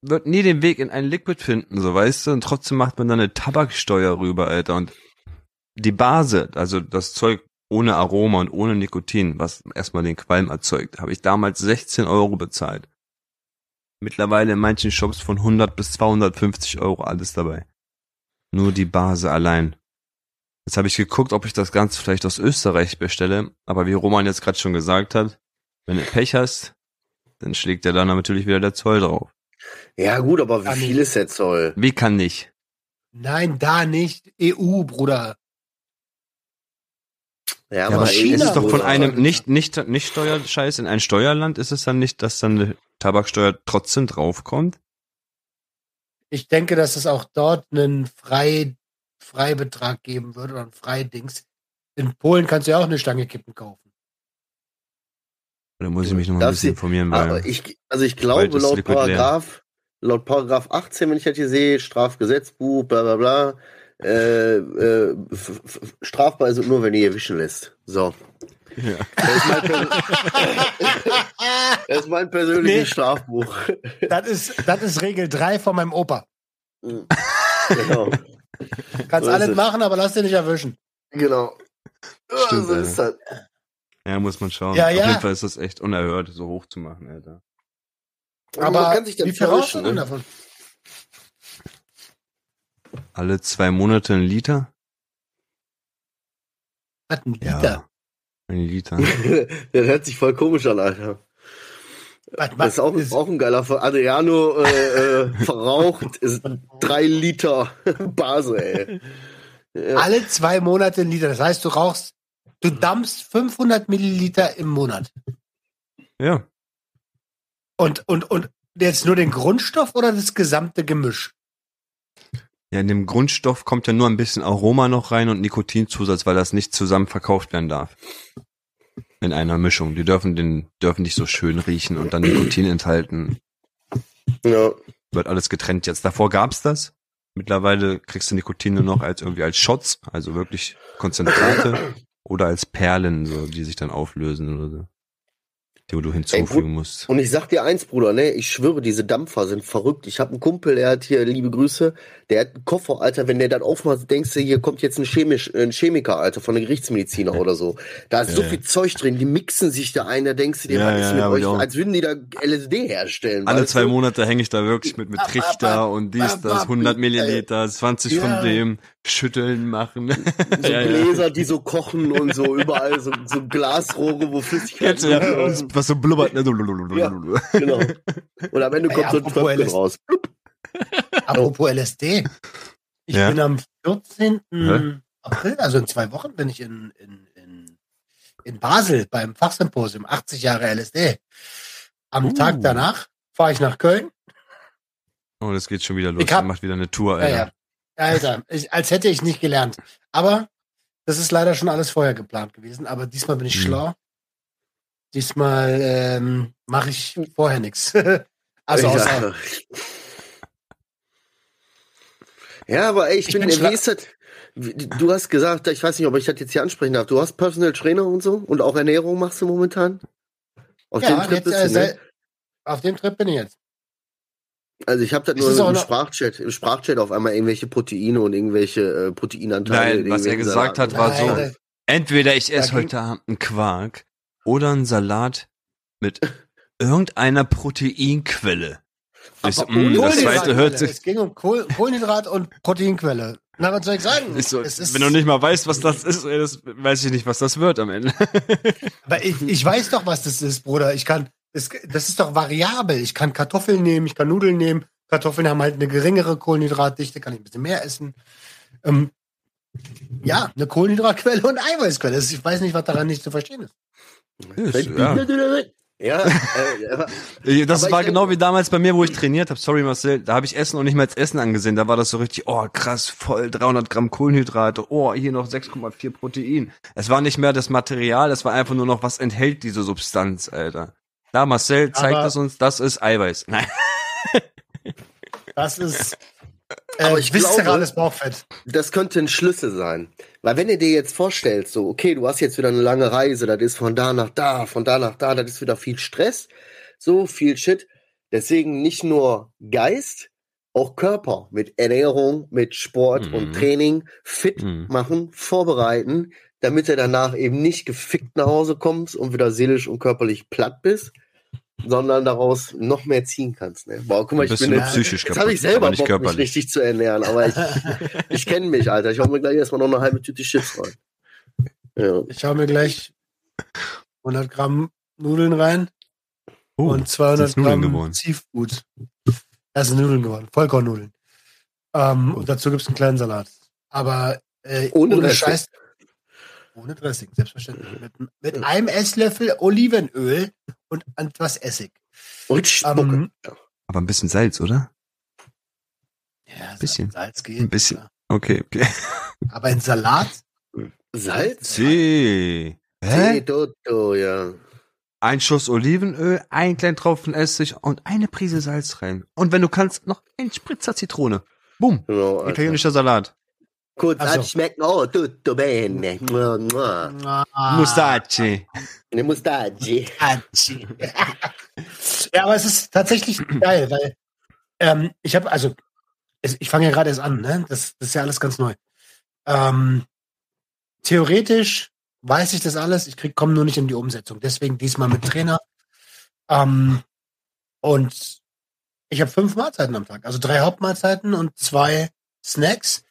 wird nie den Weg in ein Liquid finden, so weißt du, und trotzdem macht man da eine Tabaksteuer rüber, Alter. Und die Base, also das Zeug ohne Aroma und ohne Nikotin, was erstmal den Qualm erzeugt, habe ich damals 16 Euro bezahlt. Mittlerweile in manchen Shops von 100 bis 250 Euro alles dabei. Nur die Base allein. Jetzt habe ich geguckt, ob ich das Ganze vielleicht aus Österreich bestelle, aber wie Roman jetzt gerade schon gesagt hat, wenn du Pech hast, dann schlägt ja dann natürlich wieder der Zoll drauf.
Ja, gut, aber wie
Kann
viel
ich-
ist der Zoll?
Wie kann nicht?
Nein, da nicht. EU, Bruder.
Ja,
Ja, aber
China,
es ist doch von einem nicht, nicht, nicht Steuerscheiß in ein Steuerland, ist es dann nicht, dass dann eine Tabaksteuer trotzdem draufkommt?
Ich denke, dass es auch dort einen Frei, Freibetrag geben wird oder ein Freidings. In Polen kannst du ja auch eine Stange Kippen kaufen.
Oder muss ich mich noch mal ein bisschen
sie-
informieren,
Aber
weil
ich, also ich glaube, laut. Paragraph, laut Paragraph 18, wenn ich das hier sehe, Strafgesetzbuch, bla bla bla, äh, äh, strafbar ist es nur, wenn ihr erwischen lässt. So.
ja.
Das ist mein, das ist mein persönliches
Nee.
Strafbuch.
Das ist, das ist Regel 3 von meinem Opa.
genau.
Kannst
So
alles
es.
machen, aber lass dich nicht erwischen.
Genau.
Stimmt,
so ist das.
ja, muss man schauen.
Ja,
Auf
ja.
jeden Fall ist das echt unerhört, so hoch zu machen, Alter.
Aber man kann sich dann
wie viel denn
ne?
davon?
Alle zwei Monate ein Liter?
Hat ein Liter.
Ein Liter.
das hört sich voll komisch an, Alter.
Was,
Das ist auch,
ist-
auch ein geiler Ver Adriano äh, äh, verraucht ist drei Liter Base, ey. Ja.
alle zwei Monate ein Liter. Das heißt, du rauchst, du dampfst 500 Milliliter im Monat.
Ja.
Und, und, und jetzt nur den Grundstoff oder das gesamte Gemisch?
Ja, in dem Grundstoff kommt ja nur ein bisschen Aroma noch rein und Nikotinzusatz, weil das nicht zusammen verkauft werden darf. In einer Mischung. Die dürfen den, dürfen nicht so schön riechen und dann Nikotin enthalten.
Ja.
Wird alles getrennt jetzt. Davor gab's das. Mittlerweile kriegst du Nikotin nur noch als irgendwie als Shots, also wirklich Konzentrate oder als Perlen, so, die sich dann auflösen oder so. Die du hinzufügen musst.
Und ich sag dir eins, Bruder, ne, ich schwöre, diese Dampfer sind verrückt. Ich habe einen Kumpel, der hat hier, liebe Grüße, der hat einen Koffer, Alter, wenn der das aufmacht, denkst du, hier kommt jetzt ein, Chemisch, ein Chemiker, Alter, von einem Gerichtsmediziner oder so. Da ist so
Ja.
viel Zeug drin, die mixen sich da ein, da denkst du dir,
Ja,
was
ja,
ist mit
ja,
euch, als würden die da LSD herstellen.
Alle zwei
du?
Monate hänge ich da wirklich mit, mit
Ab, ab,
Trichter
ab,
und dies,
ab,
das,
ab,
100
ey.
Milliliter, 20
Ja.
von dem, schütteln machen.
So
Ja, ja.
Gläser, die so kochen und so überall so, so Glasrohre, wo Flüssigkeit
ja, was so blubbert, ne?
Ja. Genau. Und am Ende
Ey,
kommt so ein Tröpfchen
LSD.
raus.
Apropos LSD. Ich
Ja.
bin am 14.
Hä?
April, also in zwei Wochen, bin ich in, in, in, in Basel beim Fachsymposium 80 Jahre LSD. Am
Uh.
Tag danach fahre ich nach Köln.
Oh, das geht schon wieder los.
Ich hab-
Er macht wieder eine Tour,
Ja, ja. Alter, ich, als hätte ich nicht gelernt. Aber das ist leider schon alles vorher geplant gewesen. Aber diesmal bin ich
Mhm.
schlau. Diesmal ähm, mache ich vorher nichts. Also
ja.
außer,
ja, aber ey, ich,
Ich
bin,
bin
wie ist das? Du hast gesagt, ich weiß nicht, ob ich das jetzt hier ansprechen darf. Du hast Personal Trainer und so und auch Ernährung machst du momentan? Auf dem
ja,
Trip
jetzt,
bist
äh,
du, ne?
sel- auf dem Trip bin ich jetzt.
Also ich habe das nur im Sprachchat, im Sprachchat auf einmal irgendwelche Proteine und irgendwelche äh, Proteinanteile.
Nein,
in
was er gesagt hat,
Salaten.
war so,
Nein,
entweder ich esse heute Abend einen Quark oder einen Salat mit irgendeiner Proteinquelle. Ich so, mh,
ohne
das zweite hört sich,
Es ging um Kohl Kohlenhydrat und Proteinquelle. Na, was soll ich sagen?
ich so,
es ist,
wenn du nicht mal weißt, was das ist, ey, das weiß ich nicht, was das wird am Ende.
aber ich, ich weiß doch, was das ist, Bruder. Ich kann, das, das ist doch variabel. Ich kann Kartoffeln nehmen, ich kann Nudeln nehmen. Kartoffeln haben halt eine geringere Kohlenhydratdichte, kann ich ein bisschen mehr essen. Ähm, ja, eine Kohlenhydratquelle und Eiweißquelle. Ich weiß nicht, was daran nicht zu verstehen ist.
Ist, ja.
Ja, äh,
Äh, Das
Aber
war genau wie damals bei mir, wo ich trainiert habe. Sorry Marcel, da habe ich Essen und nicht mehr als Essen angesehen. Da war das so richtig, oh krass, voll 300 Gramm Kohlenhydrate, oh hier noch 6,4 Protein. Es war nicht mehr das Material, es war einfach nur noch, was enthält diese Substanz, Alter. Da Marcel zeigt
Aber-
es uns, das ist Eiweiß. Nein.
Das ist äh,
Aber ich
viszerales Bauchfett.
das könnte ein Schlüssel sein. Weil wenn du dir jetzt vorstellst, so, okay, du hast jetzt wieder eine lange Reise, das ist von da nach da, von da nach da, das ist wieder viel Stress, so viel Shit. Deswegen nicht nur Geist, auch Körper mit Ernährung, mit Sport
Mhm.
und Training fit
Mhm.
machen, vorbereiten, damit du danach eben nicht gefickt nach Hause kommst und wieder seelisch und körperlich platt bist, sondern daraus noch mehr ziehen kannst. Ne? Boah, guck mal, ich bin jetzt,
psychisch
jetzt habe ich selber
nicht
Bock, mich richtig zu ernähren, aber ich, ich kenne mich, Alter. Ich hau mir gleich erstmal noch eine halbe Tüte Chips rein. Ja.
Ich hau mir gleich 100 Gramm Nudeln rein
Oh,
und 200
sind's Nudeln
Gramm
geworden.
Seafood. Das sind Nudeln geworden, Vollkornnudeln. Ähm, und dazu gibt's einen kleinen Salat. Aber äh,
Ohne
ohne,
Dressing.
Scheiß. Ohne Dressing, selbstverständlich. Mit, mit einem Esslöffel Olivenöl und etwas Essig.
Und Spucke.
Ähm,
Aber ein bisschen Salz, oder?
ja,
Bisschen.
Salz geht.
Ein bisschen.
klar.
Okay, okay.
Aber ein Salat?
Salz?
See. Hä?
Toto, ja.
Ein Schuss Olivenöl, ein kleinen Tropfen Essig und eine Prise Salz rein. Und wenn du kannst, noch ein Spritzer Zitrone. Boom.
Genau.
Italienischer Salat.
Kurz
Ach so.
anschmecken. Oh, tutto bene. Mua, mua.
Ah,
Mustache.
Ne Mustache.
Hatschi. ja, aber es ist tatsächlich geil, weil ähm, ich habe, also ich fange ja gerade erst an, ne? Das, das ist ja alles ganz neu. Ähm, theoretisch weiß ich das alles, ich krieg, komme nur nicht in die Umsetzung. Deswegen diesmal mit Trainer. Ähm, und ich habe fünf Mahlzeiten am Tag, also drei Hauptmahlzeiten und zwei Snacks.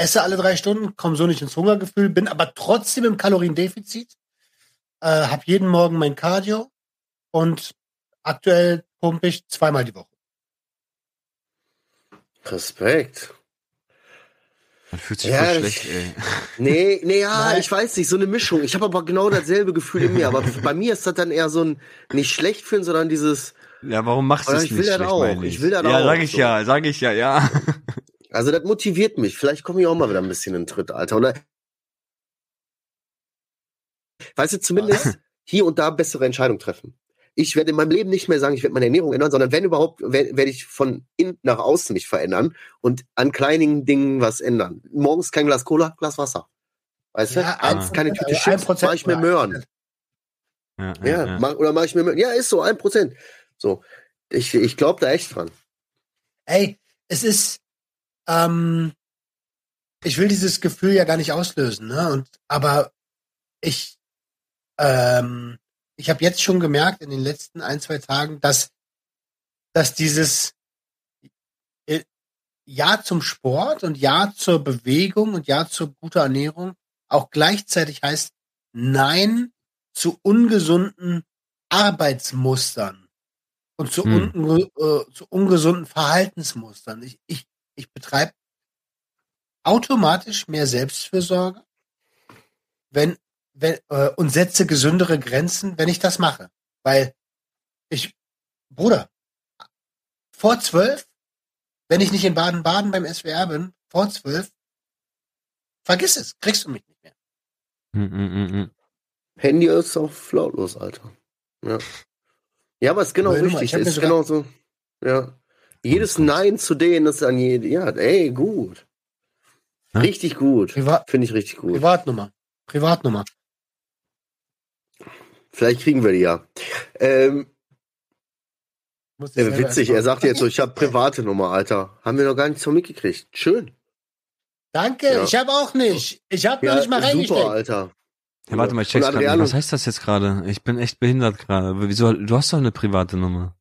Esse alle drei Stunden, komme so nicht ins Hungergefühl, bin aber trotzdem im Kaloriendefizit. Äh, habe jeden Morgen mein Cardio und aktuell pumpe ich zweimal die Woche.
Respekt.
Man fühlt sich
Ja,
schlecht, ey.
Nee, nee, ja,
Nein.
ich weiß nicht, so eine Mischung. Ich habe aber genau dasselbe Gefühl in mir. Aber bei mir ist das dann eher so ein nicht schlecht fühlen, sondern dieses,
Ja, warum machst du es
ich will
nicht
das auch.
meine
Ich will das
ja,
auch,
sag ich
so.
ja, sag ich ja, ja.
Also das motiviert mich. Vielleicht komme ich auch mal wieder ein bisschen in den Tritt, Alter. Oder weißt du, zumindest hier und da bessere Entscheidungen treffen. Ich werde in meinem Leben nicht mehr sagen, ich werde meine Ernährung ändern, sondern wenn überhaupt, werde werd ich von innen nach außen mich verändern und an kleinen Dingen was ändern. Morgens kein Glas Cola, Glas Wasser. Weißt
Ja,
du? Abends
ein
keine Tüte
ein
Chips,
Prozent
mach ich mir Möhren.
Ja,
Ja, Mach, oder mache ich mir, ja, ist so, ein Prozent. So, ich, ich glaube da echt dran.
Ey, es ist, ähm, ich will dieses Gefühl ja gar nicht auslösen, ne? Und aber ich, ähm, ich habe jetzt schon gemerkt in den letzten ein zwei Tagen, dass, dass dieses äh, Ja zum Sport und Ja zur Bewegung und Ja zur guter Ernährung auch gleichzeitig heißt Nein zu ungesunden Arbeitsmustern und zu,
Hm.
unge äh, zu ungesunden Verhaltensmustern. Ich, ich, ich betreibe automatisch mehr Selbstfürsorge, wenn, wenn, äh, und setze gesündere Grenzen, wenn ich das mache. Weil ich, Bruder, vor zwölf, wenn ich nicht in Baden-Baden beim SWR bin, vor zwölf, vergiss es, kriegst du mich nicht mehr.
Hm, hm, hm.
Handy ist auf lautlos, Alter. Ja. Ja, aber ist genau
Nummer.
richtig.
Mir
Ist genau so. Ja. Jedes Nein zu denen ist an jede, ja, ey, gut.
Ja.
Richtig gut.
Privat,
Finde ich richtig gut.
Privatnummer. Privatnummer.
Vielleicht kriegen wir die ja. Ähm,
Muss ich
ja,
selber
witzig, er sagt jetzt so, ich habe private Nummer, Alter. Haben wir noch gar nicht so mitgekriegt. Schön.
Danke,
Ja.
ich habe auch nicht. Ich habe noch
Ja,
nicht mal
super,
reingesteckt.
Alter.
Ja, warte mal, ich check's gerade. Was heißt das jetzt gerade? Ich bin echt behindert gerade. Wieso? Du hast doch eine private Nummer.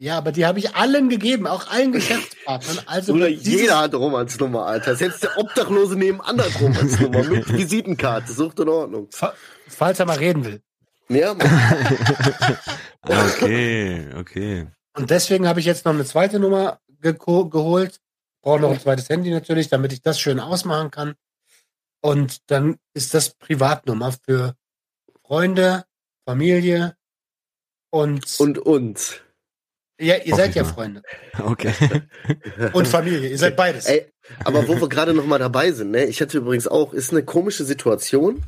Ja, aber die habe ich allen gegeben, auch allen Geschäftspartnern. Also
Oder jeder hat Romans Nummer, Alter. Selbst der Obdachlose nebenan hat Romans Nummer mit Visitenkarte. Sucht in Ordnung.
Fa- falls er mal reden will.
Ja, Mann.
Okay, okay.
Und deswegen habe ich jetzt noch eine zweite Nummer geko- geholt. Brauche noch ein zweites Handy natürlich, damit ich das schön ausmachen kann. Und dann ist das Privatnummer für Freunde, Familie und,
Und uns.
Ja, ihr seid ja. Freunde.
Okay.
Und Familie, ihr seid beides.
Ey, aber wo wir gerade noch mal dabei sind, ne? Ich hatte übrigens auch, ist eine komische Situation,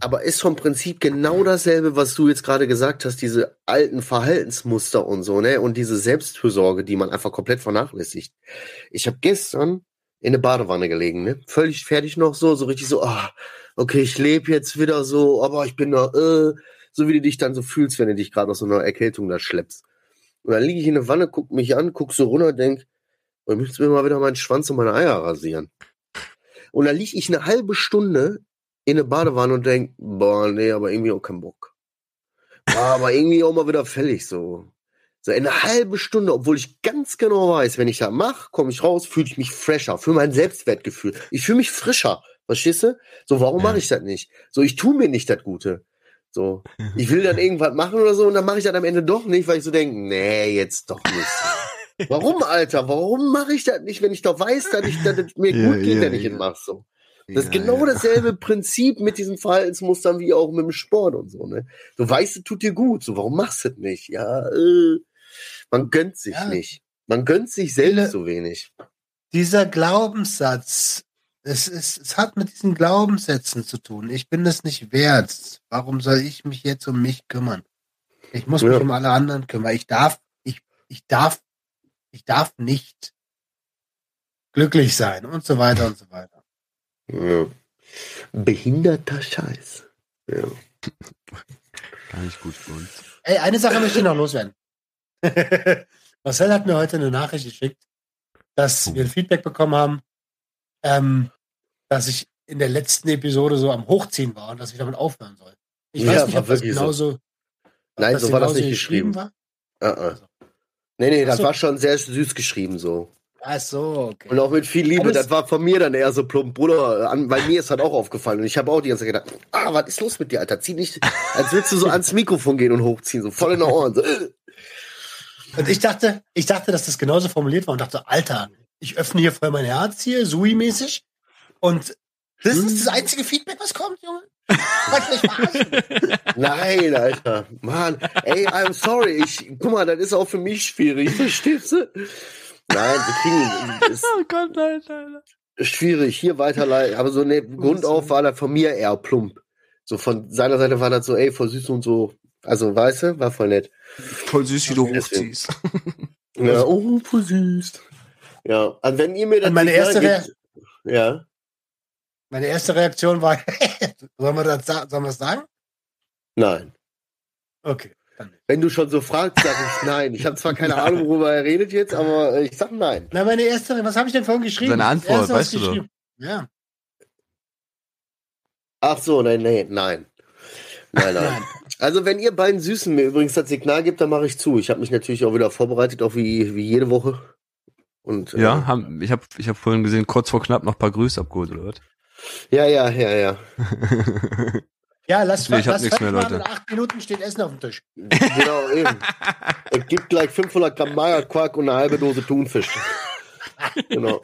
aber ist vom Prinzip genau dasselbe, was du jetzt gerade gesagt hast, diese alten Verhaltensmuster und so, ne? Und diese Selbstfürsorge, die man einfach komplett vernachlässigt. Ich habe gestern in der Badewanne gelegen, ne? Völlig fertig noch so, so richtig so, ah, okay, ich lebe jetzt wieder so, aber ich bin noch, äh, so wie du dich dann so fühlst, wenn du dich gerade aus so einer Erkältung da schleppst. Und dann liege ich in der Wanne, guck mich an, guck so runter, denk, und ich müsste mir mal wieder meinen Schwanz und meine Eier rasieren. Und dann liege ich eine halbe Stunde in der Badewanne und denk, boah, nee, aber irgendwie auch keinen Bock. War aber irgendwie auch mal wieder fällig so. So eine halbe Stunde, obwohl ich ganz genau weiß, wenn ich das mache, komme ich raus, fühle ich mich fresher, für mein Selbstwertgefühl. Ich fühle mich frischer, verstehst du? So, warum
Ja.
mache ich das nicht? So, ich tue mir nicht das Gute. So, ich will dann irgendwas machen oder so und dann mache ich das am Ende doch nicht, weil ich so denke, nee, jetzt doch nicht. Warum, Alter? Warum mache ich das nicht, wenn ich doch weiß, dass, ich, dass es mir
Ja,
gut geht,
ja,
wenn ich
ja.
es mache? So. Das ist genau dasselbe Prinzip mit diesen Verhaltensmustern wie auch mit dem Sport und so. Ne? Du weißt, es tut dir gut. So, warum machst du es nicht? Ja, äh, man gönnt sich
Ja.
nicht. Man gönnt sich selbst so wenig.
Dieser Glaubenssatz, es, ist, es hat mit diesen Glaubenssätzen zu tun. Ich bin es nicht wert. Warum soll ich mich jetzt um mich kümmern? Ich muss mich
Ja.
um alle anderen kümmern. Ich darf, ich, ich darf, ich darf nicht glücklich sein und so weiter und so weiter.
Ja. Behinderter Scheiß. Ja.
Gar nicht gut für uns.
Ey, eine Sache möchte ich noch loswerden. Marcel hat mir heute eine Nachricht geschickt, dass wir ein Feedback bekommen haben, ähm, dass ich in der letzten Episode so am Hochziehen war und dass ich damit aufhören soll. Ich
Ja,
weiß nicht, ob das
so.
genauso, ob
Nein, so war das nicht geschrieben.
war.
Uh -uh. Nee, nee, das
so.
war schon sehr süß geschrieben so.
Ach so, okay.
Und auch mit viel Liebe.
Alles-
Das war von mir dann eher so plump, Bruder, an, weil mir ist das auch aufgefallen. Und ich habe auch die ganze Zeit gedacht, ah, was ist los mit dir, Alter? Zieh nicht, als würdest du so ans Mikrofon gehen und hochziehen, so voll in der Ohren. So, äh.
Und ich dachte, ich dachte, dass das genauso formuliert war und dachte, Alter, ich öffne hier voll mein Herz hier, Sui-mäßig. Und das
Hm.
ist das einzige Feedback, was kommt, Junge.
Nein, Alter. Mann, ey, I'm sorry. Ich, guck mal, das ist auch für mich schwierig, verstehst du? Nein, wir kriegen, ist
Oh Gott, nein, nein.
schwierig, hier weiterleiten. Aber so ne, Grund auf war das von mir eher plump. So von seiner Seite war das so, ey, voll süß und so. Also, weißt du, war voll nett.
Voll süß, wie du hochziehst.
Ja, oh, voll süß. Ja, und wenn ihr mir das
Und meine erste
gebt- ja,
Meine erste Reaktion war, sollen wir das sa- sollen wir das sagen?
nein.
Okay. Dann.
Wenn du schon so fragst, sag ich nein. Ich habe zwar keine Ahnung, worüber er redet jetzt, aber äh, ich sag nein.
Na, meine erste, was habe ich denn vorhin geschrieben?
Seine Antwort,
erste,
weißt du doch.
Ja.
Ach so, nein, nein, nein. Nein, nein. Also wenn ihr beiden Süßen mir übrigens das Signal gibt, dann mache ich zu. Ich habe mich natürlich auch wieder vorbereitet, auch wie, wie jede Woche. Und, äh,
Ja, haben, ich habe ich hab vorhin gesehen, kurz vor knapp noch ein paar Grüße abgeholt, oder was?
Ja, ja, ja, ja.
Ja, lass,
Nee, ich hab
lass
nichts mehr. Leute.
In acht Minuten steht Essen auf dem Tisch.
Genau, eben. Es gibt gleich 500 Gramm Magerquark und eine halbe Dose Thunfisch. Genau.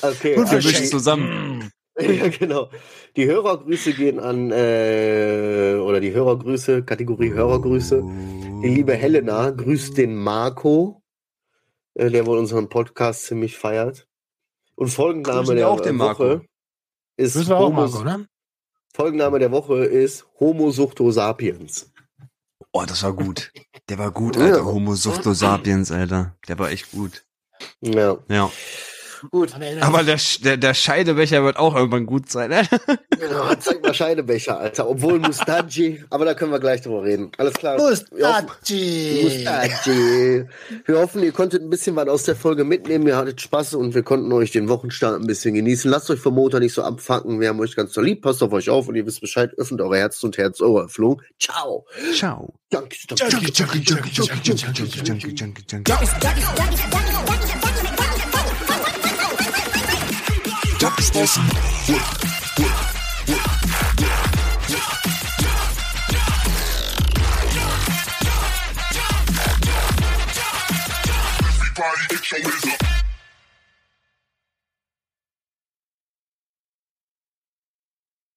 Okay.
Thunfisch.
also
zusammen.
Ja, genau. Die Hörergrüße gehen an, äh, oder die Hörergrüße, Kategorie Hörergrüße. Die liebe Helena grüßt den Marco, äh, der wohl unseren Podcast ziemlich feiert. Und Folgenname der
auch den Marco.
Ist
Müssen wir auch
Homo,
machen, oder?
Folgenname der Woche ist Homo Sucto Sapiens.
Oh, das war gut. Der war gut,
Ja.
Alter. Homo Sucto Sapiens, Alter. Der war echt gut.
Ja.
Ja.
Gut.
Aber der, der, der Scheidebecher wird auch irgendwann gut sein, Alter.
Genau, zeig mal Scheidebecher, Alter. Obwohl Mustachi, aber da können wir gleich drüber reden. Alles klar. Wir hoffen-
Mustachi.
Mustachi. Wir hoffen, ihr konntet ein bisschen was aus der Folge mitnehmen. Ihr hattet Spaß und wir konnten euch den Wochenstart ein bisschen genießen. Lasst euch vom Montag nicht so abfacken. Wir haben euch ganz doll lieb. Passt auf euch auf und ihr wisst Bescheid. Öffnet eure Herzen und Herzohröffnung. Ciao.
Ciao.
Danke, danke.
Junkie, junkie, junkie, junkie, junkie, junkie,
Junkie, junkie, junkie.
Junkies essen. Everybody get your hands up.